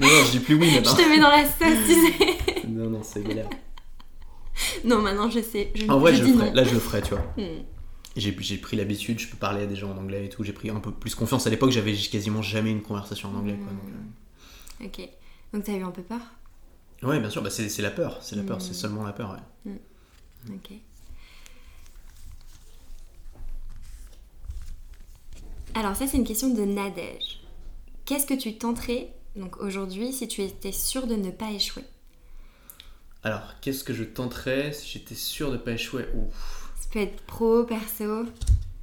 non, je dis plus oui Je maintenant. te mets dans la sauce, tu sais. non, non, c'est galère. non, maintenant je sais. Je, En vrai, je je le ferai. Là, je le ferai, tu vois. Hmm. J'ai pris l'habitude, je peux parler à des gens en anglais et tout. J'ai pris un peu plus confiance. À l'époque, j'avais quasiment jamais une conversation en anglais. Quoi, donc, euh. Ok. Donc t'as eu un peu peur? Ouais, bien sûr, bah, c'est la peur. C'est la peur, Mm. c'est seulement la peur. Ouais. Ok. Alors ça c'est une question de Nadège. Qu'est-ce que tu tenterais donc aujourd'hui si tu étais sûr de ne pas échouer? Alors, qu'est-ce que je tenterais si j'étais sûr de pas échouer? Ouf. Peut être pro, perso.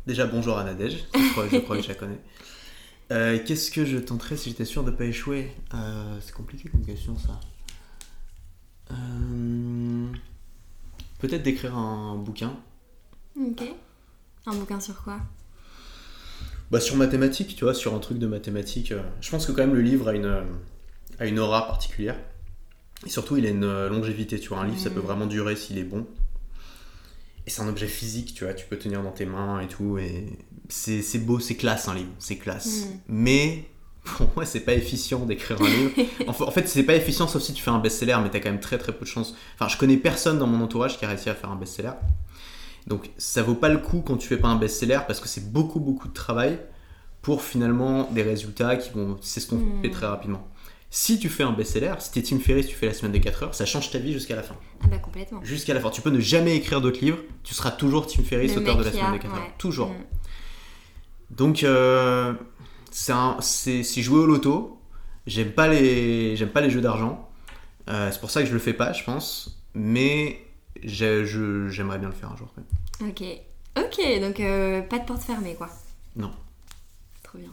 Déjà, bonjour à Nadège. Je crois, je crois que je la connais. Euh, qu'est-ce que je tenterais si j'étais sûr de pas échouer Euh, C'est compliqué comme question, ça. Euh, Peut-être d'écrire un bouquin. Ok. Un bouquin sur quoi? Bah, sur mathématiques, tu vois, sur un truc de mathématiques. Je pense que quand même le livre a une, a une aura particulière. Et surtout, il a une longévité, tu vois. Un livre, ça Mm. peut vraiment durer s'il est bon. Et c'est un objet physique, tu vois, tu peux tenir dans tes mains et tout. Et c'est beau, c'est classe un livre, c'est classe. Mm. Mais pour moi, c'est pas efficient d'écrire un livre. En fa- en fait, c'est pas efficient sauf si tu fais un best-seller, mais t'as quand même très très peu de chance. Enfin, je connais personne dans mon entourage qui a réussi à faire un best-seller. Donc, ça vaut pas le coup quand tu fais pas un best-seller parce que c'est beaucoup beaucoup de travail pour finalement des résultats qui vont s'estomper Mm. très rapidement. Si tu fais un best-seller, si t'es Tim Ferriss, tu fais la semaine des 4 heures, ça change ta vie jusqu'à la fin. Ah bah complètement. Jusqu'à la fin. Tu peux ne jamais écrire d'autres livres, tu seras toujours Tim Ferriss, Le auteur de la semaine a- des 4 heures. Toujours. Mm. Donc, euh, c'est jouer au loto. J'aime pas les, j'aime pas les jeux d'argent. Euh, c'est pour ça que je le fais pas, je pense. Mais j'aimerais bien le faire un jour. quand même. Ok. Ok, donc euh, pas de porte fermée quoi. Non. Trop bien.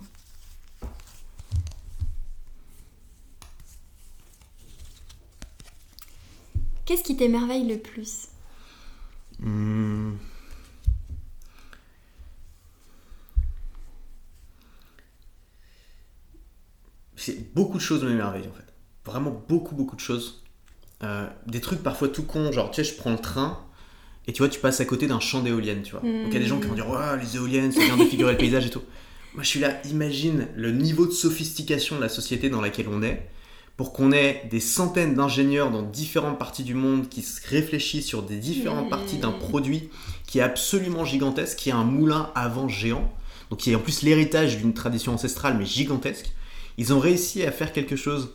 Qu'est-ce qui t'émerveille le plus? Hmm. C'est beaucoup de choses m'émerveillent en fait. Vraiment beaucoup beaucoup de choses. Euh, des trucs parfois tout cons, genre tu sais, je prends le train et tu vois, tu passes à côté d'un champ d'éoliennes, tu vois. Donc il y a des gens qui vont dire, ouais, les éoliennes, ça vient défigurer le paysage et tout. Moi je suis là, imagine le niveau de sophistication de la société dans laquelle on est pour qu'on ait des centaines d'ingénieurs dans différentes parties du monde qui se réfléchissent sur des différentes Mmh. parties d'un produit qui est absolument gigantesque, qui est un moulin à vent géant, donc qui est en plus l'héritage d'une tradition ancestrale mais gigantesque. Ils ont réussi à faire quelque chose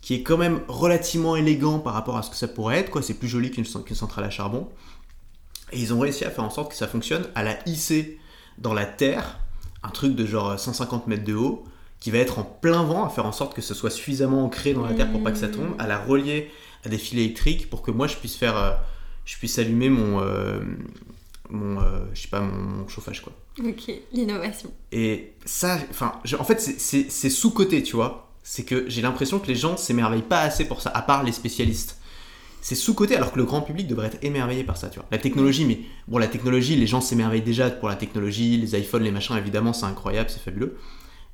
qui est quand même relativement élégant par rapport à ce que ça pourrait être, quoi. C'est plus joli qu'une qu'une centrale à charbon. Et ils ont réussi à faire en sorte que ça fonctionne, à la hisser dans la terre, un truc de genre 150 mètres de haut, qui va être en plein vent, à faire en sorte que ce soit suffisamment ancré dans la terre pour pas que ça tombe, à la relier à des fils électriques pour que moi je puisse faire, euh, je puisse allumer mon, euh, mon, euh, je sais pas, mon, mon chauffage quoi. Ok, l'innovation. Et ça, enfin, en fait, c'est- c'est sous-côté, tu vois. C'est que j'ai l'impression que les gens s'émerveillent pas assez pour ça, à part les spécialistes. C'est sous-côté, alors que le grand public devrait être émerveillé par ça, tu vois. La technologie, mais bon, la technologie, les gens s'émerveillent déjà pour la technologie, les iPhones, les machins, évidemment, c'est incroyable, c'est fabuleux.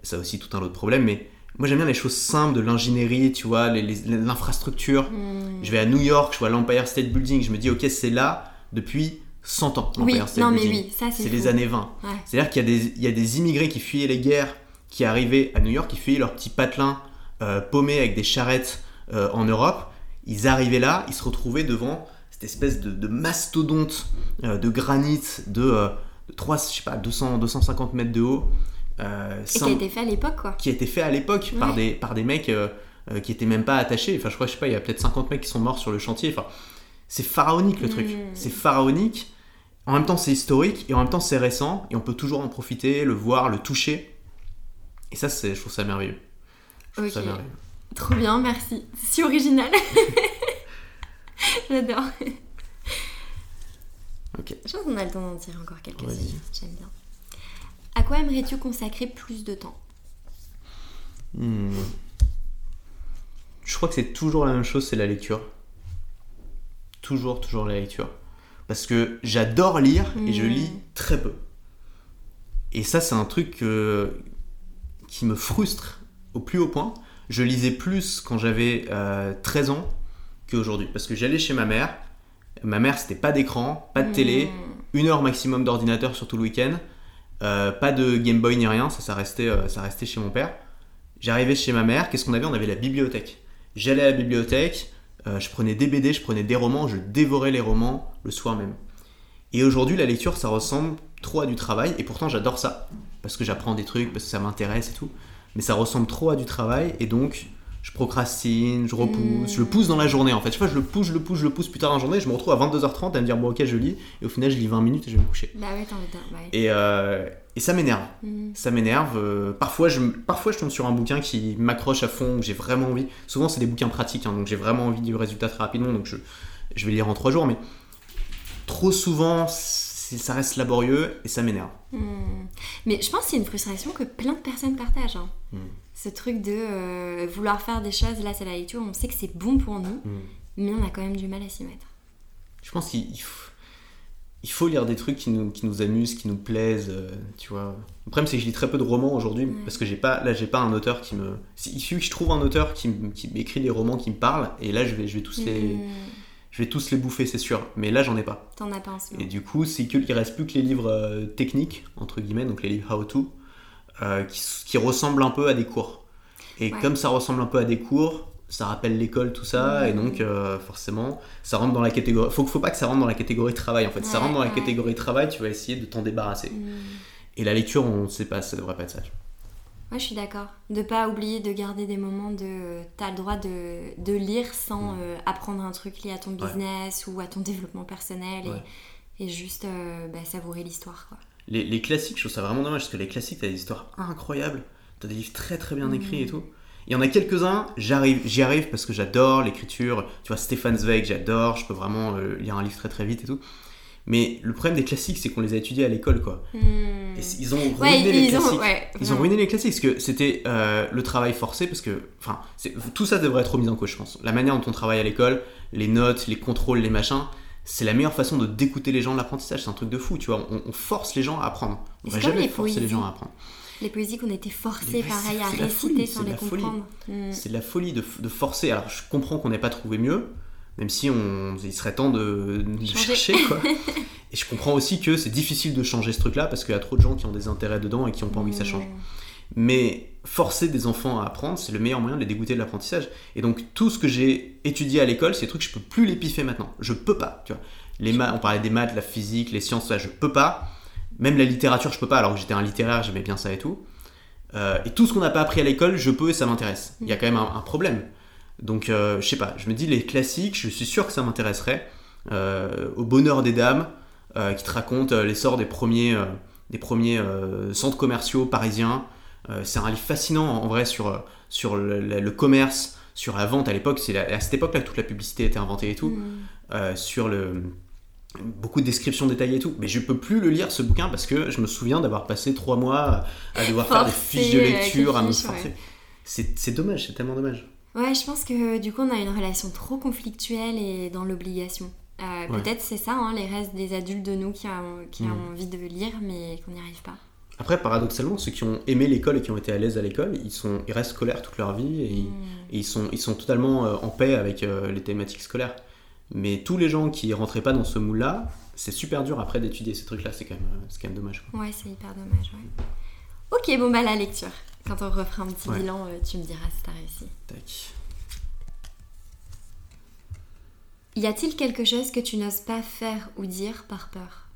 Ça a aussi tout un autre problème, mais moi j'aime bien les choses simples de l'ingénierie, tu vois, l'infrastructure. Hmm. Je vais à New York, je vois l'Empire State Building, je me dis, ok, c'est là depuis 100 ans, Oui, State non mais oui, ça c'est les années 20. Ouais. C'est-à-dire qu'il y, a des- il y a des immigrés qui fuyaient les guerres, qui arrivaient à New York, qui fuyaient leur petit patelin euh, paumé avec des charrettes en Europe, ils arrivaient là, ils se retrouvaient devant cette espèce de, mastodonte de granit de, 3, je sais pas, 200, 250 mètres de haut. Et qui a été fait à l'époque, quoi. Qui a été fait à l'époque par, des, par des mecs qui étaient même pas attachés. Enfin, je crois, je sais pas, il y a peut-être 50 mecs qui sont morts sur le chantier. Enfin, c'est pharaonique le truc. Hmm. C'est pharaonique. En même temps, c'est historique et en même temps, c'est récent et on peut toujours en profiter, le voir, le toucher. Et ça, c'est, je trouve ça merveilleux. Je trouve ça merveilleux. Trop bien, merci. C'est si original. J'adore. Ok. Je pense qu'on a le temps d'en dire encore quelques-unes. J'aime bien. À quoi aimerais-tu consacrer plus de temps? Hmm. Je crois que c'est toujours la même chose, c'est la lecture. Toujours, toujours la lecture parce que j'adore lire et je lis hmm. très peu. Et ça, c'est un truc qui me frustre au plus haut point. Je lisais plus quand j'avais 13 euh, ans qu'aujourd'hui. Parce que j'allais chez ma mère. Ma mère, c'était pas d'écran, pas de télé, hmm. une heure maximum d'ordinateur sur tout le week-end. Euh, pas de Game Boy ni rien, ça, ça, restait, euh, ça restait chez mon père. J'arrivais chez ma mère, qu'est-ce qu'on avait? On avait la bibliothèque. J'allais à la bibliothèque, euh, je prenais des BD, je prenais des romans, je dévorais les romans le soir même. Et aujourd'hui, la lecture, ça ressemble trop à du travail, et pourtant j'adore ça, parce que j'apprends des trucs, parce que ça m'intéresse et tout. Mais ça ressemble trop à du travail, et donc je procrastine, je repousse, je le pousse dans la journée en fait. Je sais je le pousse, je le pousse, je le pousse plus tard dans la journée, je me retrouve à 22h30 à me dire bon ok je lis, et au final je lis 20 minutes et je vais me coucher. Bah ouais, Et, euh, et ça m'énerve. Mm. Ça m'énerve. Euh, parfois, je, parfois je tombe sur un bouquin qui m'accroche à fond, où j'ai vraiment envie. Souvent c'est des bouquins pratiques, hein, donc j'ai vraiment envie du résultat très rapidement, donc je, je vais lire en 3 jours, mais trop souvent ça reste laborieux et ça m'énerve. Mm. Mais je pense que c'est une frustration que plein de personnes partagent. Hein. Ce truc de euh, vouloir faire des choses, là c'est la lecture, on sait que c'est bon pour nous, mm. mais on a quand même du mal à s'y mettre. Je pense qu'il faut, il faut lire des trucs qui nous, qui nous amusent, qui nous plaisent, euh, tu vois. Le problème c'est que je lis très peu de romans aujourd'hui, parce que j'ai pas, là j'ai pas un auteur qui me... Il suffit que je trouve un auteur qui, qui écrit des romans qui me parlent, et là je vais, je vais tous les... Mm. Je vais tous les bouffer, c'est sûr. Mais là, j'en ai pas. T'en as pas en Et du coup, c'est qu'il reste plus que les livres euh, techniques, entre guillemets, donc les livres how-to, euh, qui, qui, ressemblent un peu à des cours. Et comme ça ressemble un peu à des cours, ça rappelle l'école, tout ça, et donc euh, forcément, ça rentre dans la catégorie. Faut, faut pas que ça rentre dans la catégorie travail en fait. ça rentre dans la catégorie travail, tu vas essayer de t'en débarrasser. Mm. Et la lecture, on ne sait pas, ça devrait pas être ça. Moi, je suis d'accord. De pas oublier de garder des moments de. T'as le droit de, de lire sans mm. euh, apprendre un truc lié à ton business ou à ton développement personnel et, et juste bah, savourer l'histoire. Les, les, classiques, je trouve ça vraiment dommage parce que les classiques, t'as des histoires incroyables. T'as des livres très très bien écrits et mm. tout. Il y en a quelques-uns, j'arrive, j'y arrive parce que j'adore l'écriture. Tu vois, Stéphane Zweig, j'adore. Je peux vraiment euh, lire un livre très très vite et tout. Mais le problème des classiques, c'est qu'on les a étudiés à l'école, quoi. Mm. Et ils ont ruiné les classiques. ils ont ruiné les classiques parce que c'était euh, le travail forcé, parce que, enfin, tout ça devrait être remis en cause, je pense. La manière dont on travaille à l'école, les notes, les contrôles, les machins, c'est la meilleure façon de d'écouter les gens de l'apprentissage. C'est un truc de fou, tu vois. On, force les gens à apprendre. On va jamais forcer les gens à apprendre. Les poésies qu'on était forcés, pareil, à réciter sans les comprendre. Hmm. C'est de la folie de, forcer. Alors, je comprends qu'on n'ait pas trouvé mieux, même si on, il serait temps de, chercher, quoi. et je comprends aussi que c'est difficile de changer ce truc-là, parce qu'il y a trop de gens qui ont des intérêts dedans et qui n'ont pas envie que ça change. Mais forcer des enfants à apprendre, c'est le meilleur moyen de les dégoûter de l'apprentissage. Et donc, tout ce que j'ai étudié à l'école, c'est des trucs que je peux plus les piffer maintenant. Je peux pas. Les maths, on parlait des maths, la physique, les sciences, ça, je peux pas même la littérature, je peux pas, alors que j'étais un littéraire, j'aimais bien ça et tout. Euh, et tout ce qu'on n'a pas appris à l'école, je peux et ça m'intéresse. Il y a quand même un, problème. Donc, euh, je sais pas, je me dis les classiques, je suis sûr que ça m'intéresserait. Euh, au bonheur des dames, qui te raconte l'essor des premiers, des premiers centres commerciaux parisiens. C'est un livre fascinant en vrai sur, sur le, commerce, sur la vente à l'époque. C'est à cette époque-là que toute la publicité a été inventée et tout. Mm. sur le beaucoup de descriptions détaillées et tout, mais je peux plus le lire ce bouquin parce que je me souviens d'avoir passé trois mois à devoir faire des fiches de lecture, à me forcer. C'est dommage, c'est tellement dommage. Ouais, je pense que du coup on a une relation trop conflictuelle et dans l'obligation. Euh, peut-être c'est ça, hein, les restes des adultes de nous qui, ont, qui ont mm. envie de lire mais qu'on n'y arrive pas. Après, paradoxalement, ceux qui ont aimé l'école et qui ont été à l'aise à l'école, ils, sont, ils restent scolaires toute leur vie et, mm. ils, sont, ils sont totalement euh, en paix avec euh, les thématiques scolaires. Mais tous les gens qui rentraient pas dans ce moule-là, c'est super dur après d'étudier ces trucs-là, c'est quand, même, euh, quand même dommage. Ouais, c'est hyper dommage, ouais. Ok, bon bah la lecture. Quand on refera un petit bilan, tu me diras si t'as réussi. Tac. Y a-t-il quelque chose que tu n'oses pas faire ou dire par peur?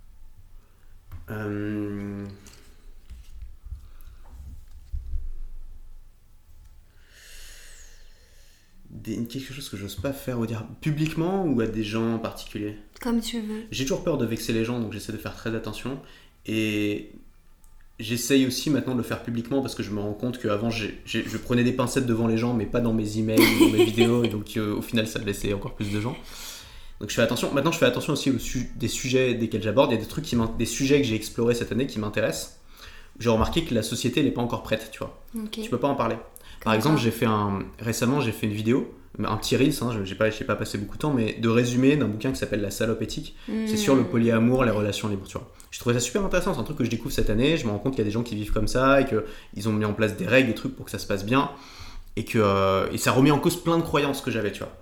Euh, des- quelque chose que j'ose pas faire ou dire publiquement ou à des gens en particulier Comme tu veux. J'ai toujours peur de vexer les gens, donc j'essaie de faire très attention. Et j'essaye aussi maintenant de le faire publiquement parce que je me rends compte qu'avant, je prenais des pincettes devant les gens, mais pas dans mes emails ou dans mes vidéos. Et donc euh, au final, ça blessait encore plus de gens. Donc je fais attention. Maintenant, je fais attention aussi aux su- des sujets desquels j'aborde. Il y a des trucs qui des sujets que j'ai explorés cette année qui m'intéressent. J'ai remarqué que la société n'est pas encore prête, tu vois. Ok. Tu peux pas en parler. Par Comme exemple, j'ai fait un récemment, j'ai fait une vidéo, un petit reels, hein, j'ai pas, pas passé beaucoup de temps, mais de résumé d'un bouquin qui s'appelle La salope éthique. C'est sur le Hmm. polyamour, les relations libres, tu vois. Je trouvais ça super intéressant, c'est un truc que je découvre cette année, je me rends compte qu'il y a des gens qui vivent comme ça et qu'ils ont mis en place des règles, des trucs pour que ça se passe bien et que euh, et ça remet en cause plein de croyances que j'avais, tu vois.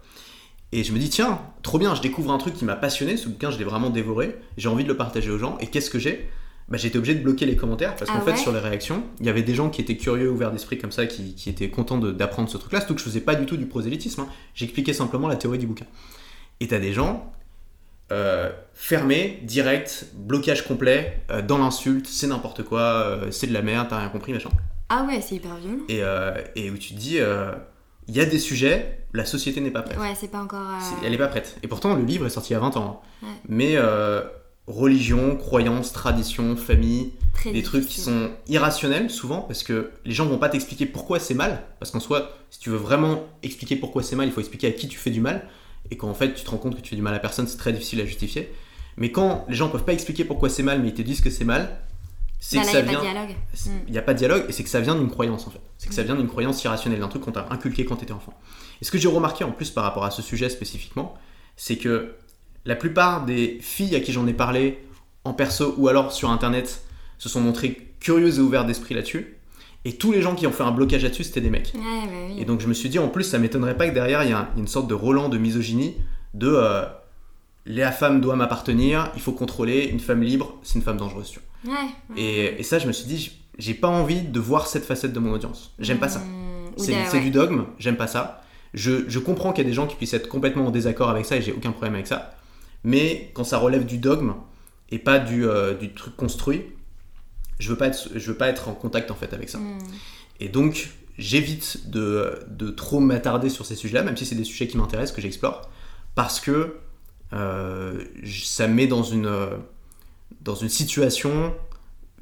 Et je me dis, tiens, trop bien, je découvre un truc qui m'a passionné, ce bouquin, je l'ai vraiment dévoré, j'ai envie de le partager aux gens, et qu'est-ce que j'ai? Bah, J'étais obligé de bloquer les commentaires, parce qu'en Ah fait, sur les réactions, il y avait des gens qui étaient curieux, ouverts d'esprit comme ça, qui, qui étaient contents d'apprendre ce truc-là, surtout que je faisais pas du tout du prosélytisme, hein. j'expliquais simplement la théorie du bouquin. Et t'as des gens euh, fermés, direct, blocage complet, euh, dans l'insulte, c'est n'importe quoi, euh, c'est de la merde, t'as rien compris, machin. Ah ouais, c'est hyper violent. Et, et où tu te dis, il y a des sujets, la société n'est pas prête. Ouais, c'est pas encore. Elle n'est pas prête. Et pourtant, le livre est sorti il y a 20 ans. hein. Ouais. Mais religion, croyance, tradition, famille, très des trucs qui sont irrationnels souvent parce que les gens vont pas t'expliquer pourquoi c'est mal. Parce qu'en soi, si tu veux vraiment expliquer pourquoi c'est mal, il faut expliquer à qui tu fais du mal. Et qu'en fait, tu te rends compte que tu fais du mal à personne, c'est très difficile à justifier. Mais quand les gens peuvent pas expliquer pourquoi c'est mal, mais ils te disent que c'est mal, c'est Bah que ça y vient. Mm. Il n'y a pas de dialogue et c'est que ça vient d'une croyance en fait. C'est que ça Mm. vient d'une croyance irrationnelle, d'un truc qu'on t'a inculqué quand tu étais enfant. Et ce que j'ai remarqué en plus par rapport à ce sujet spécifiquement, c'est que la plupart des filles à qui j'en ai parlé en perso ou alors sur internet se sont montrées curieuses et ouvertes d'esprit là-dessus. Et tous les gens qui ont fait un blocage là-dessus, c'était des mecs. Ouais, bah oui. Et donc je me suis dit, en plus, ça m'étonnerait pas que derrière, il y a un- une sorte de Roland de misogynie, de euh, la femme doit m'appartenir, il faut contrôler, une femme libre, c'est une femme dangereuse. tu vois. Ouais. ouais. Et, et ça, je me suis dit, j'ai pas envie de voir cette facette de mon audience. J'aime pas ça. Mm, ou C'est du dogme, j'aime pas ça. Je, je comprends qu'il y a des gens qui puissent être complètement en désaccord avec ça et j'ai aucun problème avec ça. Mais quand ça relève du dogme et pas du, euh, du truc construit, je veux pas être, je veux pas être en contact en fait avec ça. Mm. Et donc, j'évite de, de trop m'attarder sur ces sujets-là, même si c'est des sujets qui m'intéressent, que j'explore, parce que euh, ça me met dans une, dans une situation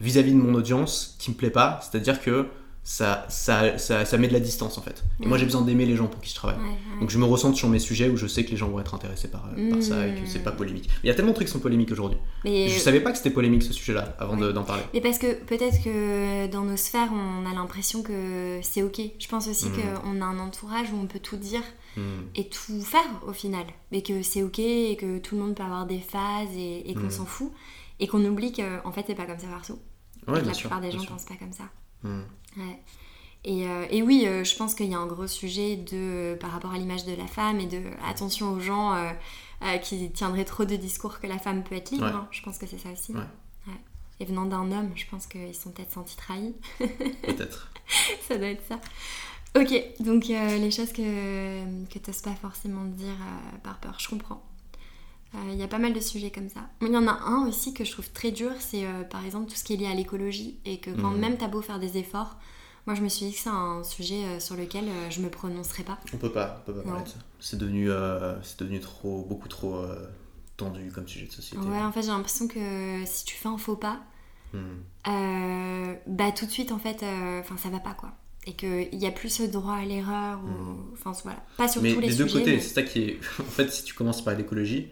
vis-à-vis de mon audience qui me plaît pas, c'est-à-dire que ça, ça, ça, ça met de la distance en fait. Et moi, j'ai besoin d'aimer les gens pour qui je travaille. Ouais, ouais. Donc je me ressens sur mes sujets où je sais que les gens vont être intéressés par, euh, par ça et que c'est pas polémique. Mais il y a tellement de trucs qui sont polémiques aujourd'hui. Mais... Je savais pas que c'était polémique ce sujet-là avant d'en parler. Mais parce que peut-être que dans nos sphères, on a l'impression que c'est ok. Je pense aussi Mm. qu'on a un entourage où on peut tout dire et tout faire au final. Mais que c'est ok et que tout le monde peut avoir des phases et, et qu'on Mm. s'en fout. Et qu'on oublie qu'en fait, c'est pas comme ça partout. Et que la sûr, plupart des gens pensent pas comme ça. Ouais. Et, euh, et oui, euh, je pense qu'il y a un gros sujet de, par rapport à l'image de la femme et de attention aux gens euh, euh, qui tiendraient trop de discours que la femme peut être libre. Ouais. hein. Je pense que c'est ça aussi. Ouais. Ouais. Et venant d'un homme, je pense qu'ils sont peut-être sentis trahis. Peut-être. ça doit être ça. Ok, donc euh, les choses que, que t'oses pas forcément dire euh, par peur, je comprends. Euh, Il y a pas mal de sujets comme ça. Mais il y en a un aussi que je trouve très dur, c'est euh, par exemple tout ce qui est lié à l'écologie. Et que quand Mhm. même t'as beau faire des efforts, moi je me suis dit que c'est un sujet euh, sur lequel euh, je me prononcerai pas. On peut pas, on peut pas parler de ça. C'est devenu, euh, c'est devenu trop, beaucoup trop euh, tendu comme sujet de société. Ouais, en fait j'ai l'impression que si tu fais un faux pas, Hmm. euh, bah tout de suite en fait, euh, enfin ça va pas quoi. Et qu'il y a plus ce droit à l'erreur, ou... enfin voilà, pas sur Mais tous les des deux sujets. côtés, mais- c'est ça qui est. En fait, si tu commences par l'écologie,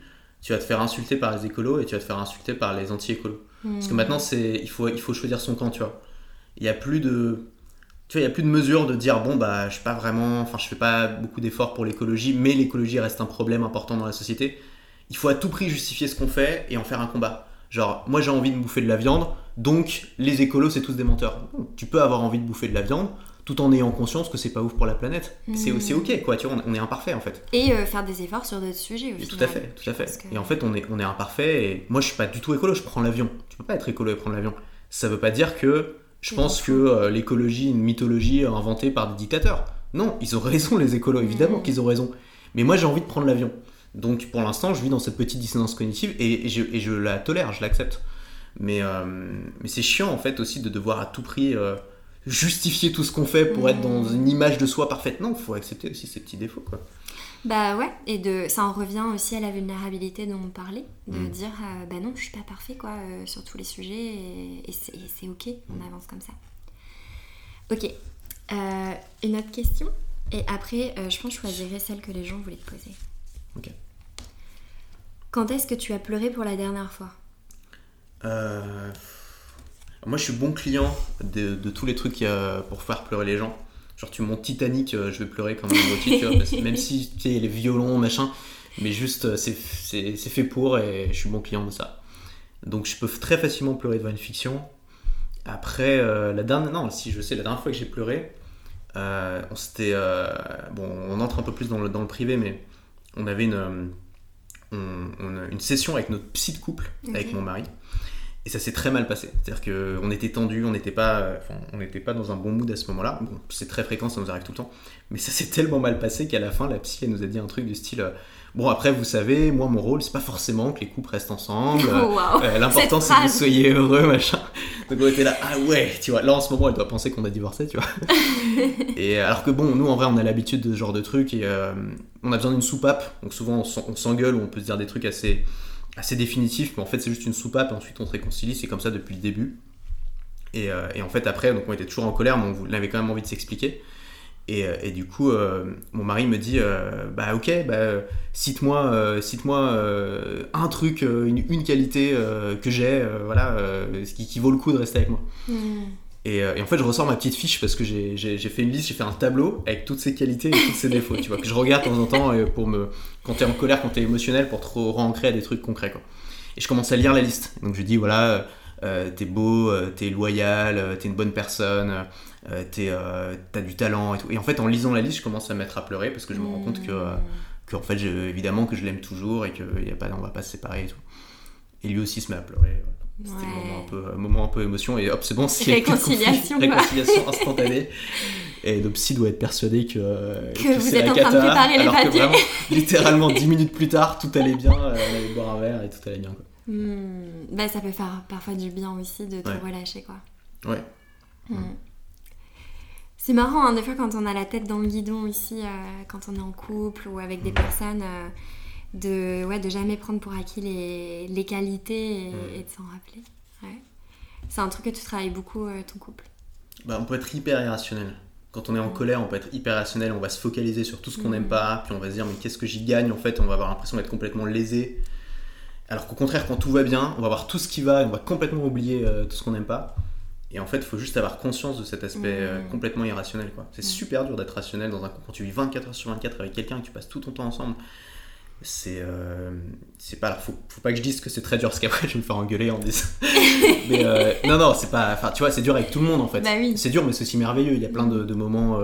tu vas te faire insulter par les écolos et tu vas te faire insulter par les anti-écolos. Parce que Hmm. maintenant, c'est, il faut, il faut choisir son camp, tu vois. Il y a plus de, tu vois, il y a plus de mesure de dire bon bah, je suis pas vraiment, enfin, je fais pas beaucoup d'efforts pour l'écologie, mais l'écologie reste un problème important dans la société. Il faut à tout prix justifier ce qu'on fait et en faire un combat. Genre, moi j'ai envie de bouffer de la viande, donc les écolos c'est tous des menteurs. Tu peux avoir envie de bouffer de la viande tout en ayant conscience que c'est pas ouf pour la planète. C'est. C'est ok, quoi, tu vois, on- on est imparfait en fait. Et euh, faire des efforts sur d'autres sujets au Mais tout à fait, tout à fait. Que- Et en fait, on est, on est imparfait. Et moi, je suis pas du tout écolo. Je prends l'avion. Tu peux pas être écolo et prendre l'avion. Ça veut pas dire que je pense que euh, l'écologie est une mythologie inventée par des dictateurs. Non, ils ont raison, les écolos. Évidemment Mhm. qu'ils ont raison. Mais moi, j'ai envie de prendre l'avion. Donc pour l'instant, je vis dans cette petite dissonance cognitive et, je, la tolère, je l'accepte. Mais, euh, mais c'est chiant en fait aussi de devoir à tout prix euh, justifier tout ce qu'on fait pour être dans une image de soi parfaite. Non, il faut accepter aussi ses petits défauts. Quoi. Bah ouais, et de, ça en revient aussi à la vulnérabilité dont on parlait, de mm. dire euh, bah non, je suis pas parfait quoi sur tous les sujets et, c'est ok, on avance comme ça. Ok, une autre question? Et après je pense que je choisirai celle que les gens voulaient te poser. Ok. Quand est-ce que tu as pleuré pour la dernière fois? Euh, Moi, je suis bon client de, tous les trucs pour faire pleurer les gens. Genre, tu montes Titanic, euh, je vais pleurer quand même tu vois, même si tu sais, les violons, machin, mais juste, euh, c'est fait pour et je suis bon client de ça. Donc, je peux très facilement pleurer devant une fiction. Après, la dernière, non, si je sais, la dernière fois que j'ai pleuré, on s'était, bon, on entre un peu plus dans le, dans le privé, mais on avait une, une session avec notre psy de couple, avec mon mari. Et ça s'est très mal passé. C'est-à-dire qu'on était tendu, on n'était pas, on n'était pas dans un bon mood à ce moment-là. Bon, c'est très fréquent, ça nous arrive tout le temps. Mais ça s'est tellement mal passé qu'à la fin, la psy, elle nous a dit un truc du style euh, Bon, après, vous savez, moi, mon rôle, c'est pas forcément que les couples restent ensemble. Oh, euh, L'important, c'est que vous soyez heureux, machin. Donc, on était là, ah ouais, tu vois. Là, en ce moment, elle doit penser qu'on a divorcé, tu vois. et alors que bon, nous, en vrai, on a l'habitude de ce genre de trucs et euh, on a besoin d'une soupape. Donc, souvent, on s'engueule ou on peut se dire des trucs assez, assez définitifs, mais en fait, c'est juste une soupape et ensuite, on se réconcilie. C'est comme ça depuis le début. Et, euh, et, en fait, après, donc, on était toujours en colère, mais on avait quand même envie de s'expliquer. Euh, et, du coup, euh, mon mari me dit Bah, ok, bah, cite-moi cite moi un truc, une, qualité que j'ai, voilà, qui, qui, vaut le coup de rester avec moi. Hmm. Et, en fait, je ressors ma petite fiche parce que j'ai fait une liste, j'ai fait un tableau avec toutes ses qualités et tous ses défauts, tu vois, que je regarde de temps en temps pour me, quand t'es en colère, quand t'es émotionnel, pour te re-ancrer à des trucs concrets, quoi. Et je commence à lire la liste. Donc je dis Voilà, t'es beau, t'es loyal, t'es une bonne personne euh, euh, t'as du talent et tout. Et en fait, en lisant la liste, je commence à mettre à pleurer parce que je me rends compte que, euh, que en fait, évidemment, que je l'aime toujours et qu'on va pas se séparer et tout. Et lui aussi se met à pleurer. C'était un moment un, peu, un moment un peu émotion et hop, c'est bon, c'est réconciliation, réconciliation instantanée. Et le psy doit être persuadé que, que, vous êtes en train de préparer les papiers. Vraiment, littéralement, dix minutes plus tard, tout allait bien, elle allait boire un verre et tout allait bien. Quoi. Hmm. Bah, ça peut faire parfois du bien aussi de te relâcher. Quoi. Ouais. Hmm. C'est marrant, hein, des fois, quand on a la tête dans le guidon ici, euh, quand on est en couple ou avec des personnes, euh, de, ouais, de jamais prendre pour acquis les, les qualités et, de s'en rappeler. C'est un truc que tu travailles beaucoup, euh, ton couple. Bah, on peut être hyper irrationnel. Quand on est en colère, on peut être hyper rationnel, on va se focaliser sur tout ce qu'on n'aime pas, puis on va se dire, mais qu'est-ce que j'y gagne En fait, on va avoir l'impression d'être complètement lésé. Alors qu'au contraire, quand tout va bien, on va voir tout ce qui va et on va complètement oublier tout ce qu'on n'aime pas. Et en fait, il faut juste avoir conscience de cet aspect euh, mmh. complètement irrationnel. Quoi. C'est mmh. super dur d'être rationnel dans un couple. Quand tu vis 24 heures sur 24 avec quelqu'un et que tu passes tout ton temps ensemble, c'est euh, c'est pas faut, faut pas que je dise que c'est très dur parce qu'après je vais me faire engueuler en disant. Mais euh, non non c'est pas enfin tu vois c'est dur avec tout le monde en fait. Bah c'est dur mais c'est aussi merveilleux. Il y a plein de, moments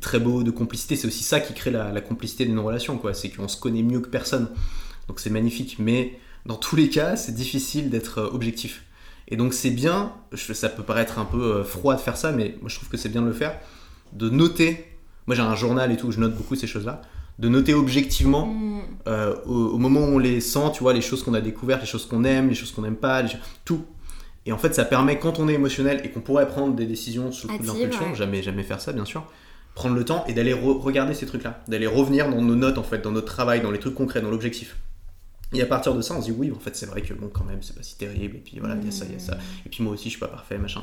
très beaux de complicité. C'est aussi ça qui crée la, la complicité de nos relations quoi. C'est qu'on se connaît mieux que personne. Donc c'est magnifique. Mais dans tous les cas c'est difficile d'être objectif. Et donc c'est bien, ça peut paraître un peu euh, froid de faire ça, mais moi je trouve que c'est bien de le faire, de noter, moi j'ai un journal et tout, je note beaucoup ces choses-là, de noter objectivement mm. euh, au, moment où on les sent, tu vois, les choses qu'on a découvertes, les choses qu'on aime, les choses qu'on n'aime pas, tout. Et en fait ça permet quand on est émotionnel et qu'on pourrait prendre des décisions sous le coup de l'impulsion, jamais, jamais faire ça bien sûr, prendre le temps et d'aller regarder ces trucs-là, d'aller revenir dans nos notes en fait, dans notre travail, dans les trucs concrets, dans l'objectif. Et à partir de ça, on se dit oui, en fait, c'est vrai que bon, quand même, c'est pas si terrible. Et puis voilà, il y a ça, il y a ça. Et puis moi aussi, je suis pas parfait, machin.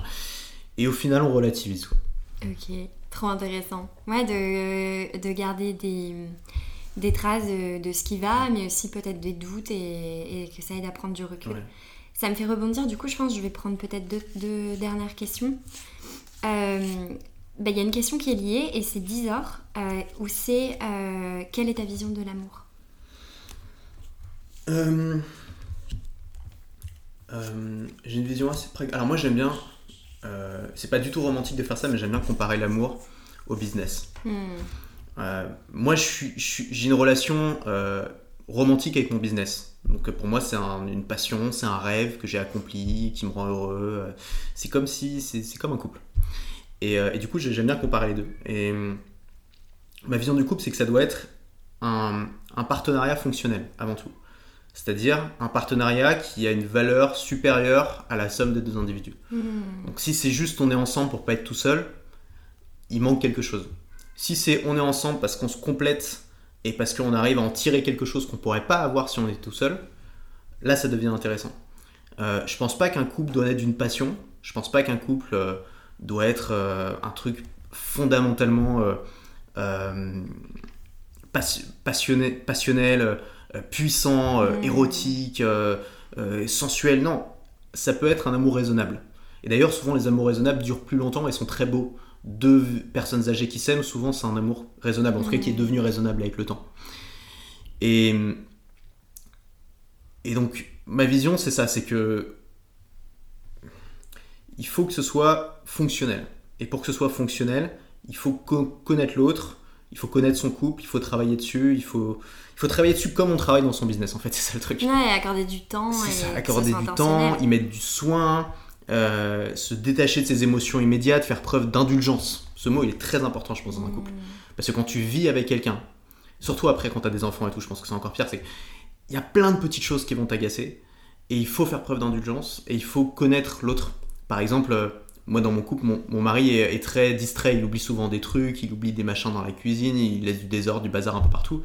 Et au final, on relativise. Quoi. Ok, trop intéressant. Ouais, de, de garder des, des traces de, ce qui va, mais aussi peut-être des doutes et, que ça aide à prendre du recul. Ça me fait rebondir, du coup, je pense que je vais prendre peut-être deux, dernières questions. Euh, bah, il y a une question qui est liée et c'est 10 heures euh, où c'est euh, quelle est ta vision de l'amour? Euh, euh, j'ai une vision assez pragmatique. Alors moi j'aime bien, euh, c'est pas du tout romantique de faire ça, mais j'aime bien comparer l'amour au business. Hmm. moi j'ai une relation romantique avec mon business. Donc pour moi c'est une passion, c'est un rêve que j'ai accompli, qui me rend heureux. C'est comme si c'est comme un couple. Et, et du coup j'aime bien comparer les deux. Et ma vision du couple c'est que ça doit être un, un partenariat fonctionnel avant tout. C'est-à-dire un partenariat qui a une valeur supérieure à la somme des deux individus. Hmm. Donc si c'est juste on est ensemble pour pas être tout seul, il manque quelque chose. Si c'est on est ensemble parce qu'on se complète et parce qu'on arrive à en tirer quelque chose qu'on pourrait pas avoir si on est tout seul, là ça devient intéressant. Euh, je pense pas qu'un couple doit être d'une passion. Je pense pas qu'un couple euh, doit être euh, un truc fondamentalement euh, passi- passionné, passionnel, puissant, euh, Mm. érotique, euh, euh, sensuel. Non, ça peut être un amour raisonnable. Et d'ailleurs, souvent les amours raisonnables durent plus longtemps et sont très beaux. Deux personnes âgées qui s'aiment, souvent c'est un amour raisonnable, en tout cas qui est devenu raisonnable avec le temps. Et, et donc, ma vision, c'est ça, c'est que il faut que ce soit fonctionnel. Et pour que ce soit fonctionnel, il faut co- connaître l'autre, il faut connaître son couple, il faut travailler dessus, il faut, faut travailler dessus comme on travaille dans son business, en fait, c'est ça le truc. Ouais, accorder du temps. C'est ça, accorder du temps, y mettre du soin, euh, se détacher de ses émotions immédiates, faire preuve d'indulgence. Ce mot, il est très important, je pense, dans un couple. Parce que quand tu vis avec quelqu'un, surtout après quand tu as des enfants et tout, je pense que c'est encore pire, c'est qu'il y a plein de petites choses qui vont t'agacer, et il faut faire preuve d'indulgence, et il faut connaître l'autre. Par exemple, euh, moi dans mon couple, mon, mon mari est, est très distrait, il oublie souvent des trucs, il oublie des machins dans la cuisine, il laisse du désordre, du bazar un peu partout.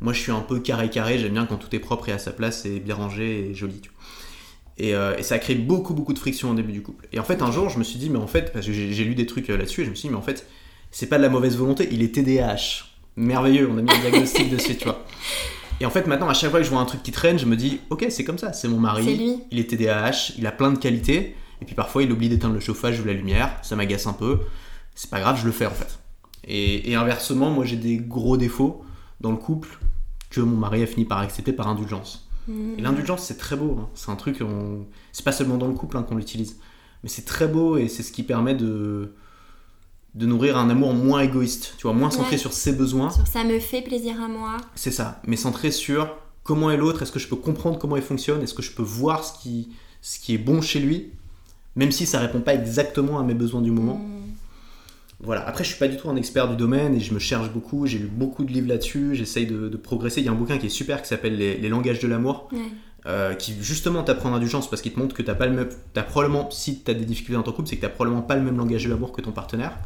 Moi je suis un peu carré carré, j'aime bien quand tout est propre et à sa place et bien rangé et joli. tu vois. Et, euh, et ça a créé beaucoup beaucoup de friction au début du couple. Et en fait un jour je me suis dit mais en fait, parce que j'ai lu des trucs euh, là-dessus et je me suis dit mais en fait c'est pas de la mauvaise volonté, il est TDAH. Merveilleux, on a mis un diagnostic dessus, tu vois. Et en fait maintenant à chaque fois que je vois un truc qui traîne, je me dis ok c'est comme ça, c'est mon mari, C'est lui. il est TDAH, il a plein de qualités, et puis parfois il oublie d'éteindre le chauffage ou la lumière, ça m'agace un peu, c'est pas grave, je le fais en fait. Et, et inversement, moi j'ai des gros défauts dans le couple que mon mari a fini par accepter par indulgence. Hmm. Et l'indulgence c'est très beau, hein. c'est un truc, on... c'est pas seulement dans le couple hein, qu'on l'utilise, mais c'est très beau et c'est ce qui permet de de nourrir un amour moins égoïste, tu vois, moins centré Ouais. sur ses besoins, Sur ça me fait plaisir à moi. c'est ça, mais centré sur comment est l'autre, est-ce que je peux comprendre comment il fonctionne, est-ce que je peux voir ce qui, ce qui est bon chez lui, même si ça répond pas exactement à mes besoins du moment. Hmm. Voilà, après je suis pas du tout un expert du domaine et je me cherche beaucoup, j'ai lu beaucoup de livres là-dessus, j'essaye de, de progresser. Il y a un bouquin qui est super qui s'appelle Les, Les langages de l'amour, Ouais. euh, qui justement t'apprend l'indulgence parce qu'il te montre que t'as pas le même, t'as probablement, si t'as des difficultés dans ton couple, c'est que t'as probablement pas le même langage de l'amour que ton partenaire.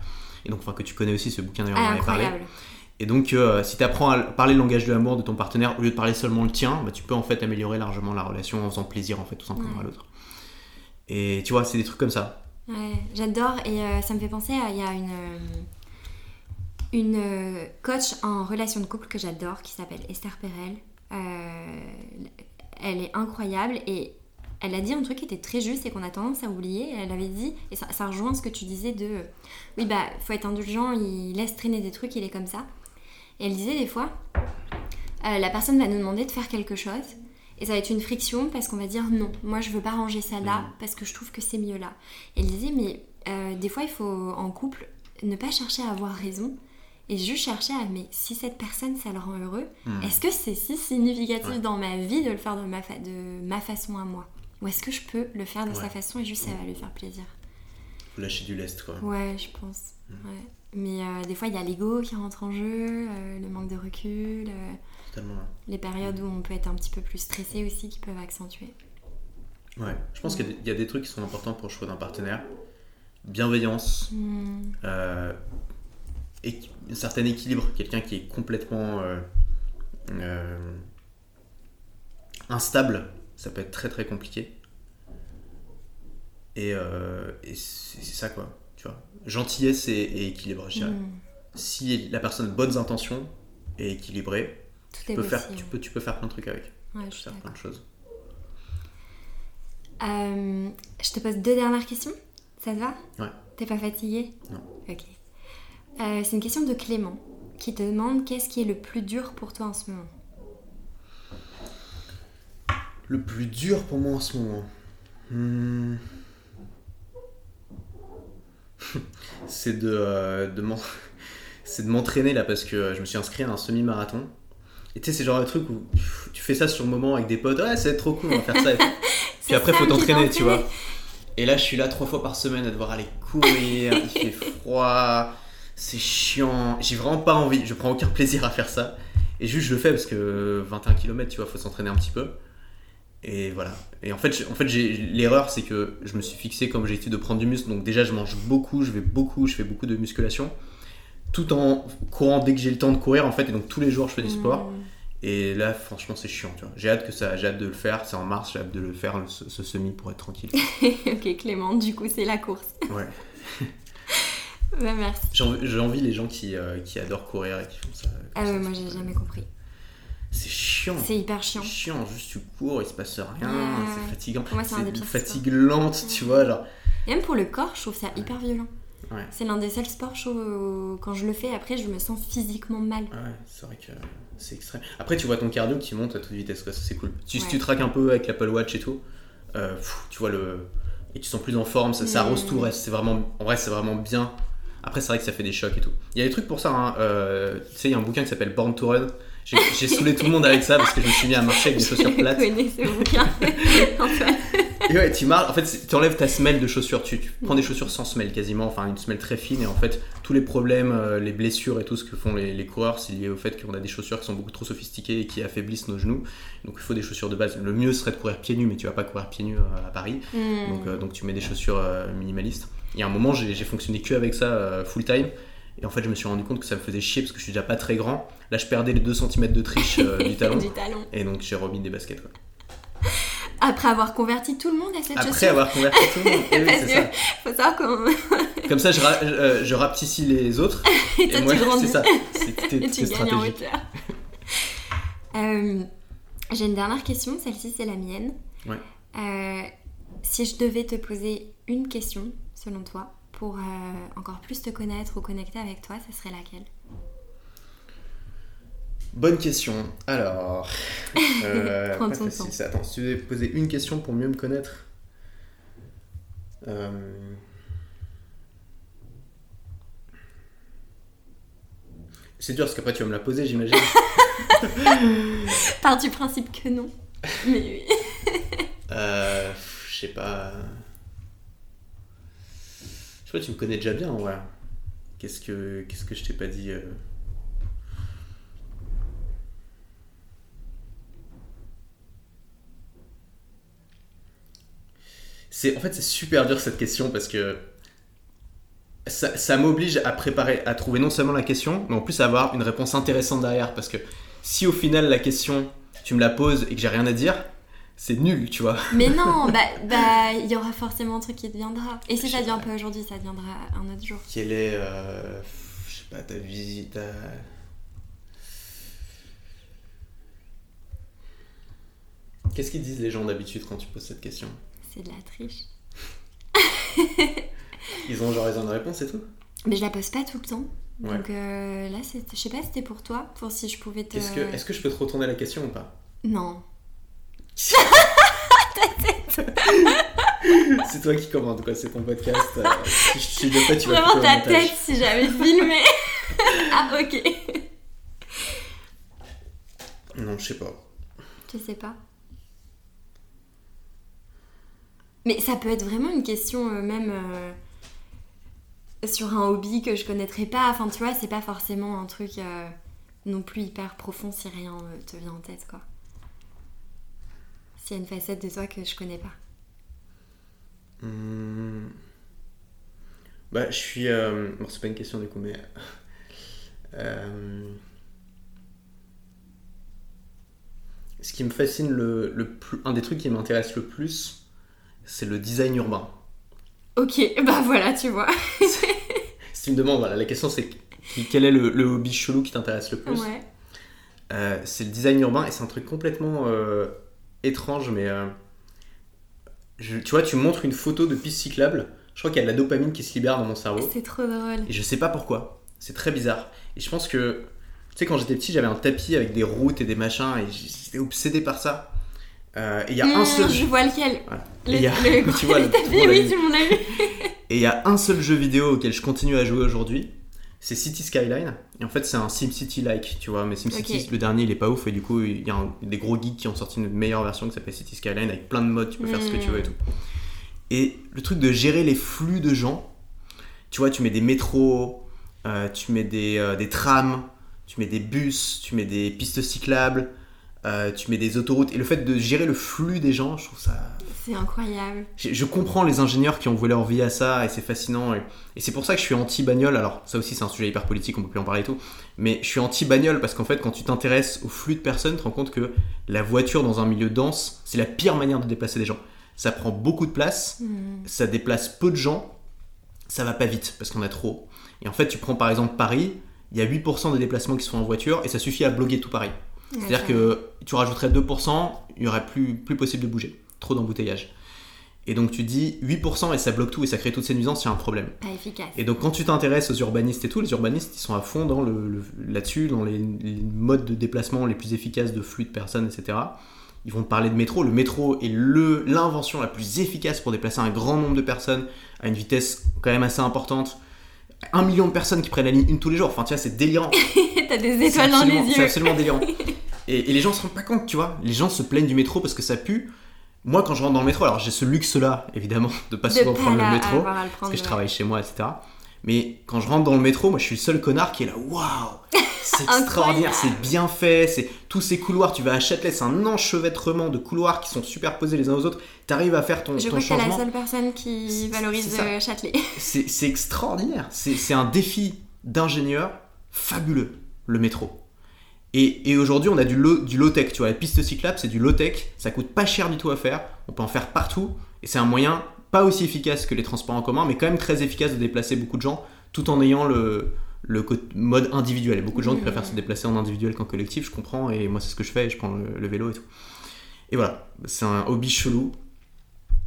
Et donc, enfin, que tu connais aussi ce bouquin d'ailleurs, on en parlé. Et donc, euh, si tu apprends à parler le langage de l'amour de ton partenaire au lieu de parler seulement le tien, bah, tu peux en fait améliorer largement la relation en faisant plaisir en fait tout simplement Ouais. à l'autre. Et tu vois, c'est des trucs comme ça. J'adore et euh, ça me fait penser à il y a une euh, une euh, coach en relation de couple que j'adore qui s'appelle Esther Perel. Elle est incroyable et elle a dit un truc qui était très juste et qu'on a tendance à oublier. Elle avait dit et ça, ça rejoint ce que tu disais de oui bah faut être indulgent, il laisse traîner des trucs, il est comme ça. Et elle disait des fois la personne va nous demander de faire quelque chose et ça va être une friction parce qu'on va dire non, moi je veux pas ranger ça là Mhm. parce que je trouve que c'est mieux là. Et elle disait mais euh, des fois il faut en couple ne pas chercher à avoir raison et juste chercher à mais si cette personne ça le rend heureux, Hmm. est-ce que c'est si significatif Ouais. dans ma vie de le faire de ma, fa- de ma façon à moi? Ou est-ce que je peux le faire de Ouais. sa façon et juste ça va lui faire plaisir? Faut lâcher du lest quoi. Ouais, je pense. Ouais. Mais euh, des fois, il y a l'ego qui rentre en jeu, euh, le manque de recul, euh, Totalement. les périodes où on peut être un petit peu plus stressé aussi qui peuvent accentuer. Ouais. Je pense qu'il y a des- trucs qui sont importants pour le choix d'un partenaire. Bienveillance, Hmm. euh, équ- un certain équilibre, quelqu'un qui est complètement euh, euh, instable, ça peut être très très compliqué. Et, euh, et c'est ça quoi, tu vois. Gentillesse et, et équilibre, je dirais. Hmm. Si la personne a de bonnes intentions et équilibrée, tu peux, faire, tu, peux, tu peux faire plein de trucs avec. Ouais, Tu je peux faire plein de choses. Euh, je te pose deux dernières questions. Ça te va? Ouais. T'es pas fatigué? Non. Ok. Euh, c'est une question de Clément qui te demande qu'est-ce qui est le plus dur pour toi en ce moment? Le plus dur pour moi en ce moment. Hmm. c'est de, euh, de m'entraîner là parce que je me suis inscrit à un semi-marathon. Et tu sais, c'est genre le truc où pff, tu fais ça sur le moment avec des potes, ouais, ça va être trop cool, on va faire ça. et tout. Puis C'est après, faut t'entraîner, tu vois. Et là, je suis là trois fois par semaine à devoir aller courir, il fait froid, c'est chiant, j'ai vraiment pas envie, je prends aucun plaisir à faire ça. Et juste, je le fais parce que 21 km, tu vois, faut s'entraîner un petit peu. Et voilà. Et en fait, en fait l'erreur, c'est que je me suis fixé comme objectif de prendre du muscle. Donc déjà, je mange beaucoup, je vais beaucoup, je fais beaucoup de musculation. Tout en courant dès que j'ai le temps de courir, en fait. Et donc tous les jours, je fais du sport. Mmh. Et là, franchement, c'est chiant, tu vois. J'ai hâte que ça, j'ai hâte de le faire. C'est en mars, j'ai hâte de le faire, ce, semi, pour être tranquille. ok, Clément, du coup, c'est la course. Ouais. bah, merci. J'ai envie les gens qui, euh, qui, adorent courir et qui font ça. Ah ouais, moi, j'ai jamais compris. C'est chiant. C'est hyper chiant. chiant, juste tu cours, il se passe rien, c'est fatigant. Pour moi, c'est une fatigue lente, tu vois, genre. Et même pour le corps, je trouve ça hyper violent. C'est l'un des seuls sports, je quand je le fais, après, je me sens physiquement mal. Ouais, c'est vrai que c'est extrême. Après, tu vois ton cardio qui monte à toute vitesse, quoi, ça c'est cool. Si tu traques un peu avec l'Apple Watch et tout, euh, tu vois le. Et tu sens plus en forme, ça, ça arrose tout, c'est vraiment. En vrai, c'est vraiment bien. Après, c'est vrai que ça fait des chocs et tout. Il y a des trucs pour ça, hein. euh, tu sais, il y a un bouquin qui s'appelle Born to Run. J'ai saoulé tout le monde avec ça parce que je me suis mis à marcher avec des chaussures plates. Je connais ce bouquin. Et ouais, tu marches, en fait, tu enlèves ta semelle de chaussures, tu, prends des chaussures sans semelle quasiment, enfin une semelle très fine, et en fait, tous les problèmes, euh, les blessures et tout ce que font les, coureurs, c'est lié au fait qu'on a des chaussures qui sont beaucoup trop sophistiquées et qui affaiblissent nos genoux. Donc il faut des chaussures de base. Le mieux serait de courir pieds nus, mais tu vas pas courir pieds nus euh, à Paris. Hmm. Donc, euh, donc tu mets des chaussures minimalistes. Y a un moment, j'ai fonctionné que avec ça full time. Et en fait, je me suis rendu compte que ça me faisait chier parce que je suis déjà pas très grand. Là, je perdais les 2 cm de triche du, talon, du, talon, Et donc, j'ai remis des baskets. Quoi. Après avoir converti tout le monde à cette Après chaussure. avoir converti tout le monde. Parce que faut savoir comment. Comme ça, je, euh, je, rapte ici les autres. et, toi, moi, c'est ça. C'était tu gagnes en hauteur. euh, J'ai une dernière question. Celle-ci, c'est la mienne. Ouais. Euh, si je devais te poser une question, selon toi, pour euh, encore plus te connaître ou connecter avec toi, ce serait laquelle? Bonne question. Alors. Euh, Prends ton temps. Attends, si tu devais poser une question pour mieux me connaître. Euh... C'est dur parce qu'après tu vas me la poser, j'imagine. Par du principe que non. Mais oui. euh, je sais pas. Je crois que tu me connais déjà bien, ouais. Qu'est-ce que, qu'est-ce que je t'ai pas dit euh en fait c'est super dur cette question parce que ça, m'oblige à préparer, à trouver non seulement la question, mais en plus à avoir une réponse intéressante derrière. Parce que si au final la question, tu me la poses et que j'ai rien à dire, c'est nul, tu vois. Mais non, bah, bah, il y aura forcément un truc qui deviendra. Et si ça ne vient pas aujourd'hui, ça viendra un autre jour. Quelle est, euh, je sais pas, ta visite, Qu'est-ce qu'ils disent les gens d'habitude quand tu poses cette question? C'est de la triche. ils ont genre ont une réponse et tout? Mais je la pose pas tout le temps. Donc euh, là, je sais pas, c'était pour toi, pour si je pouvais te. Est-ce que, est que je peux te retourner la question ou pas? Non. c'est toi qui commandes quoi, c'est ton podcast. Euh, si je pas, tu vas Vraiment ta tête si j'avais filmé. ah ok. Non, je sais pas. Je sais pas. Mais ça peut être vraiment une question euh, même euh, sur un hobby que je connaîtrais pas. Enfin, tu vois, c'est pas forcément un truc euh, non plus hyper profond si rien te vient en tête, quoi. S'il y a une facette de toi que je connais pas. Mmh. Bah, je suis. Bon, c'est pas une question du coup, mais. Ce qui me fascine le, le plus. Un des trucs qui m'intéresse le plus, c'est le design urbain. Ok, bah voilà, tu vois. si tu me demandes, voilà, la question c'est quel est le, hobby chelou qui t'intéresse le plus ouais. Euh, c'est le design urbain et c'est un truc complètement euh, étrange, mais euh, tu vois, tu montres une photo de piste cyclable, je crois qu'il y a de la dopamine qui se libère dans mon cerveau. C'est trop drôle. Et je sais pas pourquoi, c'est très bizarre. Et je pense que, tu sais, quand j'étais petit, j'avais un tapis avec des routes et des machins et j'étais obsédé par ça. Euh, et il y a un seul. Je vois lequel. Le, y a... tu vois, le, oui, tu m'en as vu. et il y a un seul jeu vidéo auquel je continue à jouer aujourd'hui. C'est City Skyline. Et en fait, c'est un SimCity-like, tu vois. Mais SimCity, le dernier, il est pas ouf. Et du coup, il y a des gros geeks qui ont sorti une meilleure version qui s'appelle City Skyline avec plein de modes. Tu peux faire ce que tu veux et tout. Et le truc de gérer les flux de gens, tu vois, tu mets des métros, euh, tu mets des, euh, des trams, tu mets des bus, tu mets des pistes cyclables, euh, tu mets des autoroutes. Et le fait de gérer le flux des gens, je trouve ça. C'est incroyable. Je, je comprends les ingénieurs qui ont voué leur vie à ça et c'est fascinant. Et, et c'est pour ça que je suis anti-bagnole. Alors, ça aussi, c'est un sujet hyper politique, on peut plus en parler et tout. Mais je suis anti-bagnole parce qu'en fait, quand tu t'intéresses au flux de personnes, tu te rends compte que la voiture dans un milieu dense, c'est la pire manière de déplacer des gens. Ça prend beaucoup de place, Hmm. ça déplace peu de gens, ça va pas vite parce qu'on a trop. Et en fait, tu prends par exemple Paris, il y a 8% des déplacements qui se font en voiture et ça suffit à bloquer tout Paris. C'est-à-dire que tu rajouterais 2%, il y aurait plus, plus possible de bouger. Trop d'embouteillage. Et donc tu dis 8% et ça bloque tout et ça crée toutes ces nuisances, il y a un problème. Pas efficace. Et donc quand tu t'intéresses aux urbanistes et tout, les urbanistes ils sont à fond dans le, le- là-dessus, dans les, les modes de déplacement les plus efficaces de flux de personnes, etc. Ils vont te parler de métro. Le métro est le- l'invention la plus efficace pour déplacer un grand nombre de personnes à une vitesse quand même assez importante. Un million de personnes qui prennent la ligne une tous les jours. Enfin, tu vois, c'est délirant. T'as des étoiles dans les absolument- C'est yeux. absolument délirant. Et, et les gens se rendent pas compte, tu vois. Les gens se plaignent du métro parce que ça pue. Moi, quand je rentre dans le métro, alors j'ai ce luxe-là, évidemment, de pas De souvent prendre le métro parce que je ouais. travaille chez moi, etc. Mais quand je rentre dans le métro, moi, je suis le seul connard qui est là. Waouh, c'est extraordinaire, c'est bien fait. C'est tous ces couloirs. Tu vas à Châtelet, c'est un enchevêtrement de couloirs qui sont superposés les uns aux autres. T'arrives à faire ton, Je ton crois que t'es la changement. seule personne qui valorise euh, Châtelet. C'est extraordinaire. C'est un défi d'ingénieur fabuleux, le métro. Et, et aujourd'hui, on a du low, du low-tech. Tu vois, la piste cyclable, c'est du low-tech. Ça coûte pas cher du tout à faire. On peut en faire partout. Et c'est un moyen pas aussi efficace que les transports en commun, mais quand même très efficace de déplacer beaucoup de gens tout en ayant le, mode individuel. A beaucoup de gens qui préfèrent se déplacer en individuel qu'en collectif, je comprends. Et moi, c'est ce que je fais. Je prends le, le vélo et tout. Et voilà, c'est un hobby chelou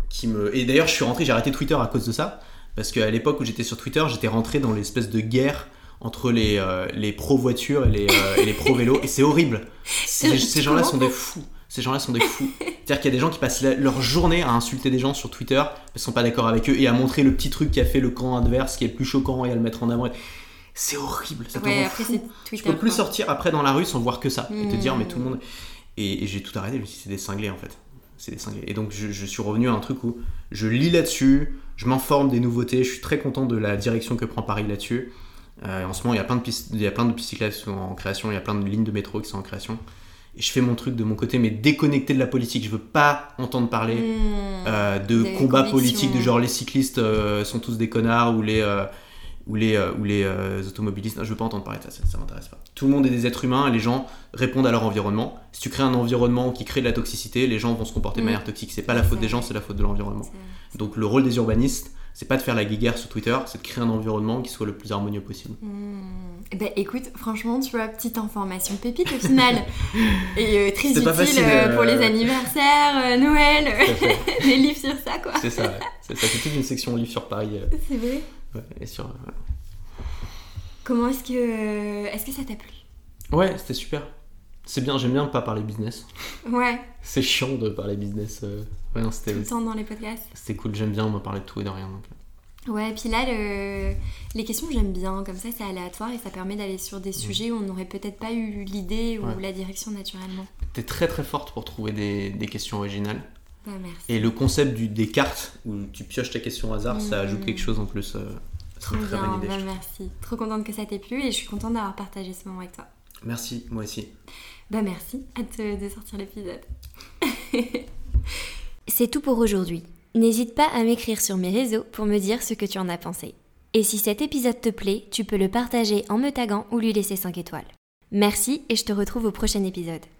qui me. Et d'ailleurs, je suis rentré, j'ai arrêté Twitter à cause de ça. Parce qu'à l'époque où j'étais sur Twitter, j'étais rentré dans l'espèce de guerre entre les, euh, les pro-voitures et les, euh, et les pro-vélos. Et c'est horrible. Ces, ces gens-là sont des fous. Ces gens-là sont des fous. C'est-à-dire qu'il y a des gens qui passent leur journée à insulter des gens sur Twitter parce qu'ils sont pas d'accord avec eux et à montrer le petit truc qui a fait le camp adverse qui est le plus choquant et à le mettre en avant. C'est horrible. Ça Ouais, après fou. peux plus quoi. sortir après dans la rue sans voir que ça et te dire mais tout le monde et, et j'ai tout arrêté je me suis dit c'est des cinglés en fait c'est des cinglés et donc je, je suis revenu à un truc où je lis là-dessus je m'informe des nouveautés je suis très content de la direction que prend Paris là-dessus en ce moment il y a plein de pistes il y a plein de pistes cyclables qui sont en création il y a plein de lignes de métro qui sont en création et je fais mon truc de mon côté mais déconnecté de la politique je veux pas entendre parler Hmm. euh, de combats politiques de genre les cyclistes euh, sont tous des connards ou les euh, ou les, euh, ou les euh, automobilistes. Non, je veux pas entendre parler de ça, ça, ça m'intéresse pas. Tout le monde est des êtres humains les gens répondent à leur environnement. Si tu crées un environnement qui crée de la toxicité, les gens vont se comporter de Mm. manière toxique. C'est pas la faute des gens, c'est la faute de l'environnement. Donc le rôle des urbanistes, c'est pas de faire la guéguerre sur Twitter, c'est de créer un environnement qui soit le plus harmonieux possible. Eh Ben écoute, franchement, tu vois, petite information pépite au final. Et euh, très utile facile, euh, euh, pour les anniversaires, euh, Noël, les livres sur ça quoi. c'est ça, ouais. C'est ça, c'est toute une section livre sur Paris. euh, C'est vrai. ouais, et sur, euh, Comment est-ce que est-ce que ça t'a plu? Ouais, c'était super. C'est bien, j'aime bien pas parler business. Ouais, C'est chiant de parler business. Euh, Ouais, non, tout c'était le temps dans les podcasts. c'était cool, j'aime bien me parler de tout et de rien. donc. Ouais, puis là, le- les questions, j'aime bien. Comme ça, c'est aléatoire et ça permet d'aller sur des sujets où on n'aurait peut-être pas eu l'idée ou Ouais. la direction naturellement. T'es très très forte pour trouver des, des questions originales. Bah, merci. Et le concept du, des cartes, où tu pioches ta question au hasard, ça ajoute quelque chose en plus. euh, Trop très bien, bonne idée. bah, merci. Trop contente que ça t'ait plu et je suis contente d'avoir partagé ce moment avec toi. Merci, moi aussi. Bah merci, hâte de sortir l'épisode. C'est tout pour aujourd'hui. N'hésite pas à m'écrire sur mes réseaux pour me dire ce que tu en as pensé. Et si cet épisode te plaît, tu peux le partager en me taguant ou lui laisser 5 étoiles. Merci et je te retrouve au prochain épisode.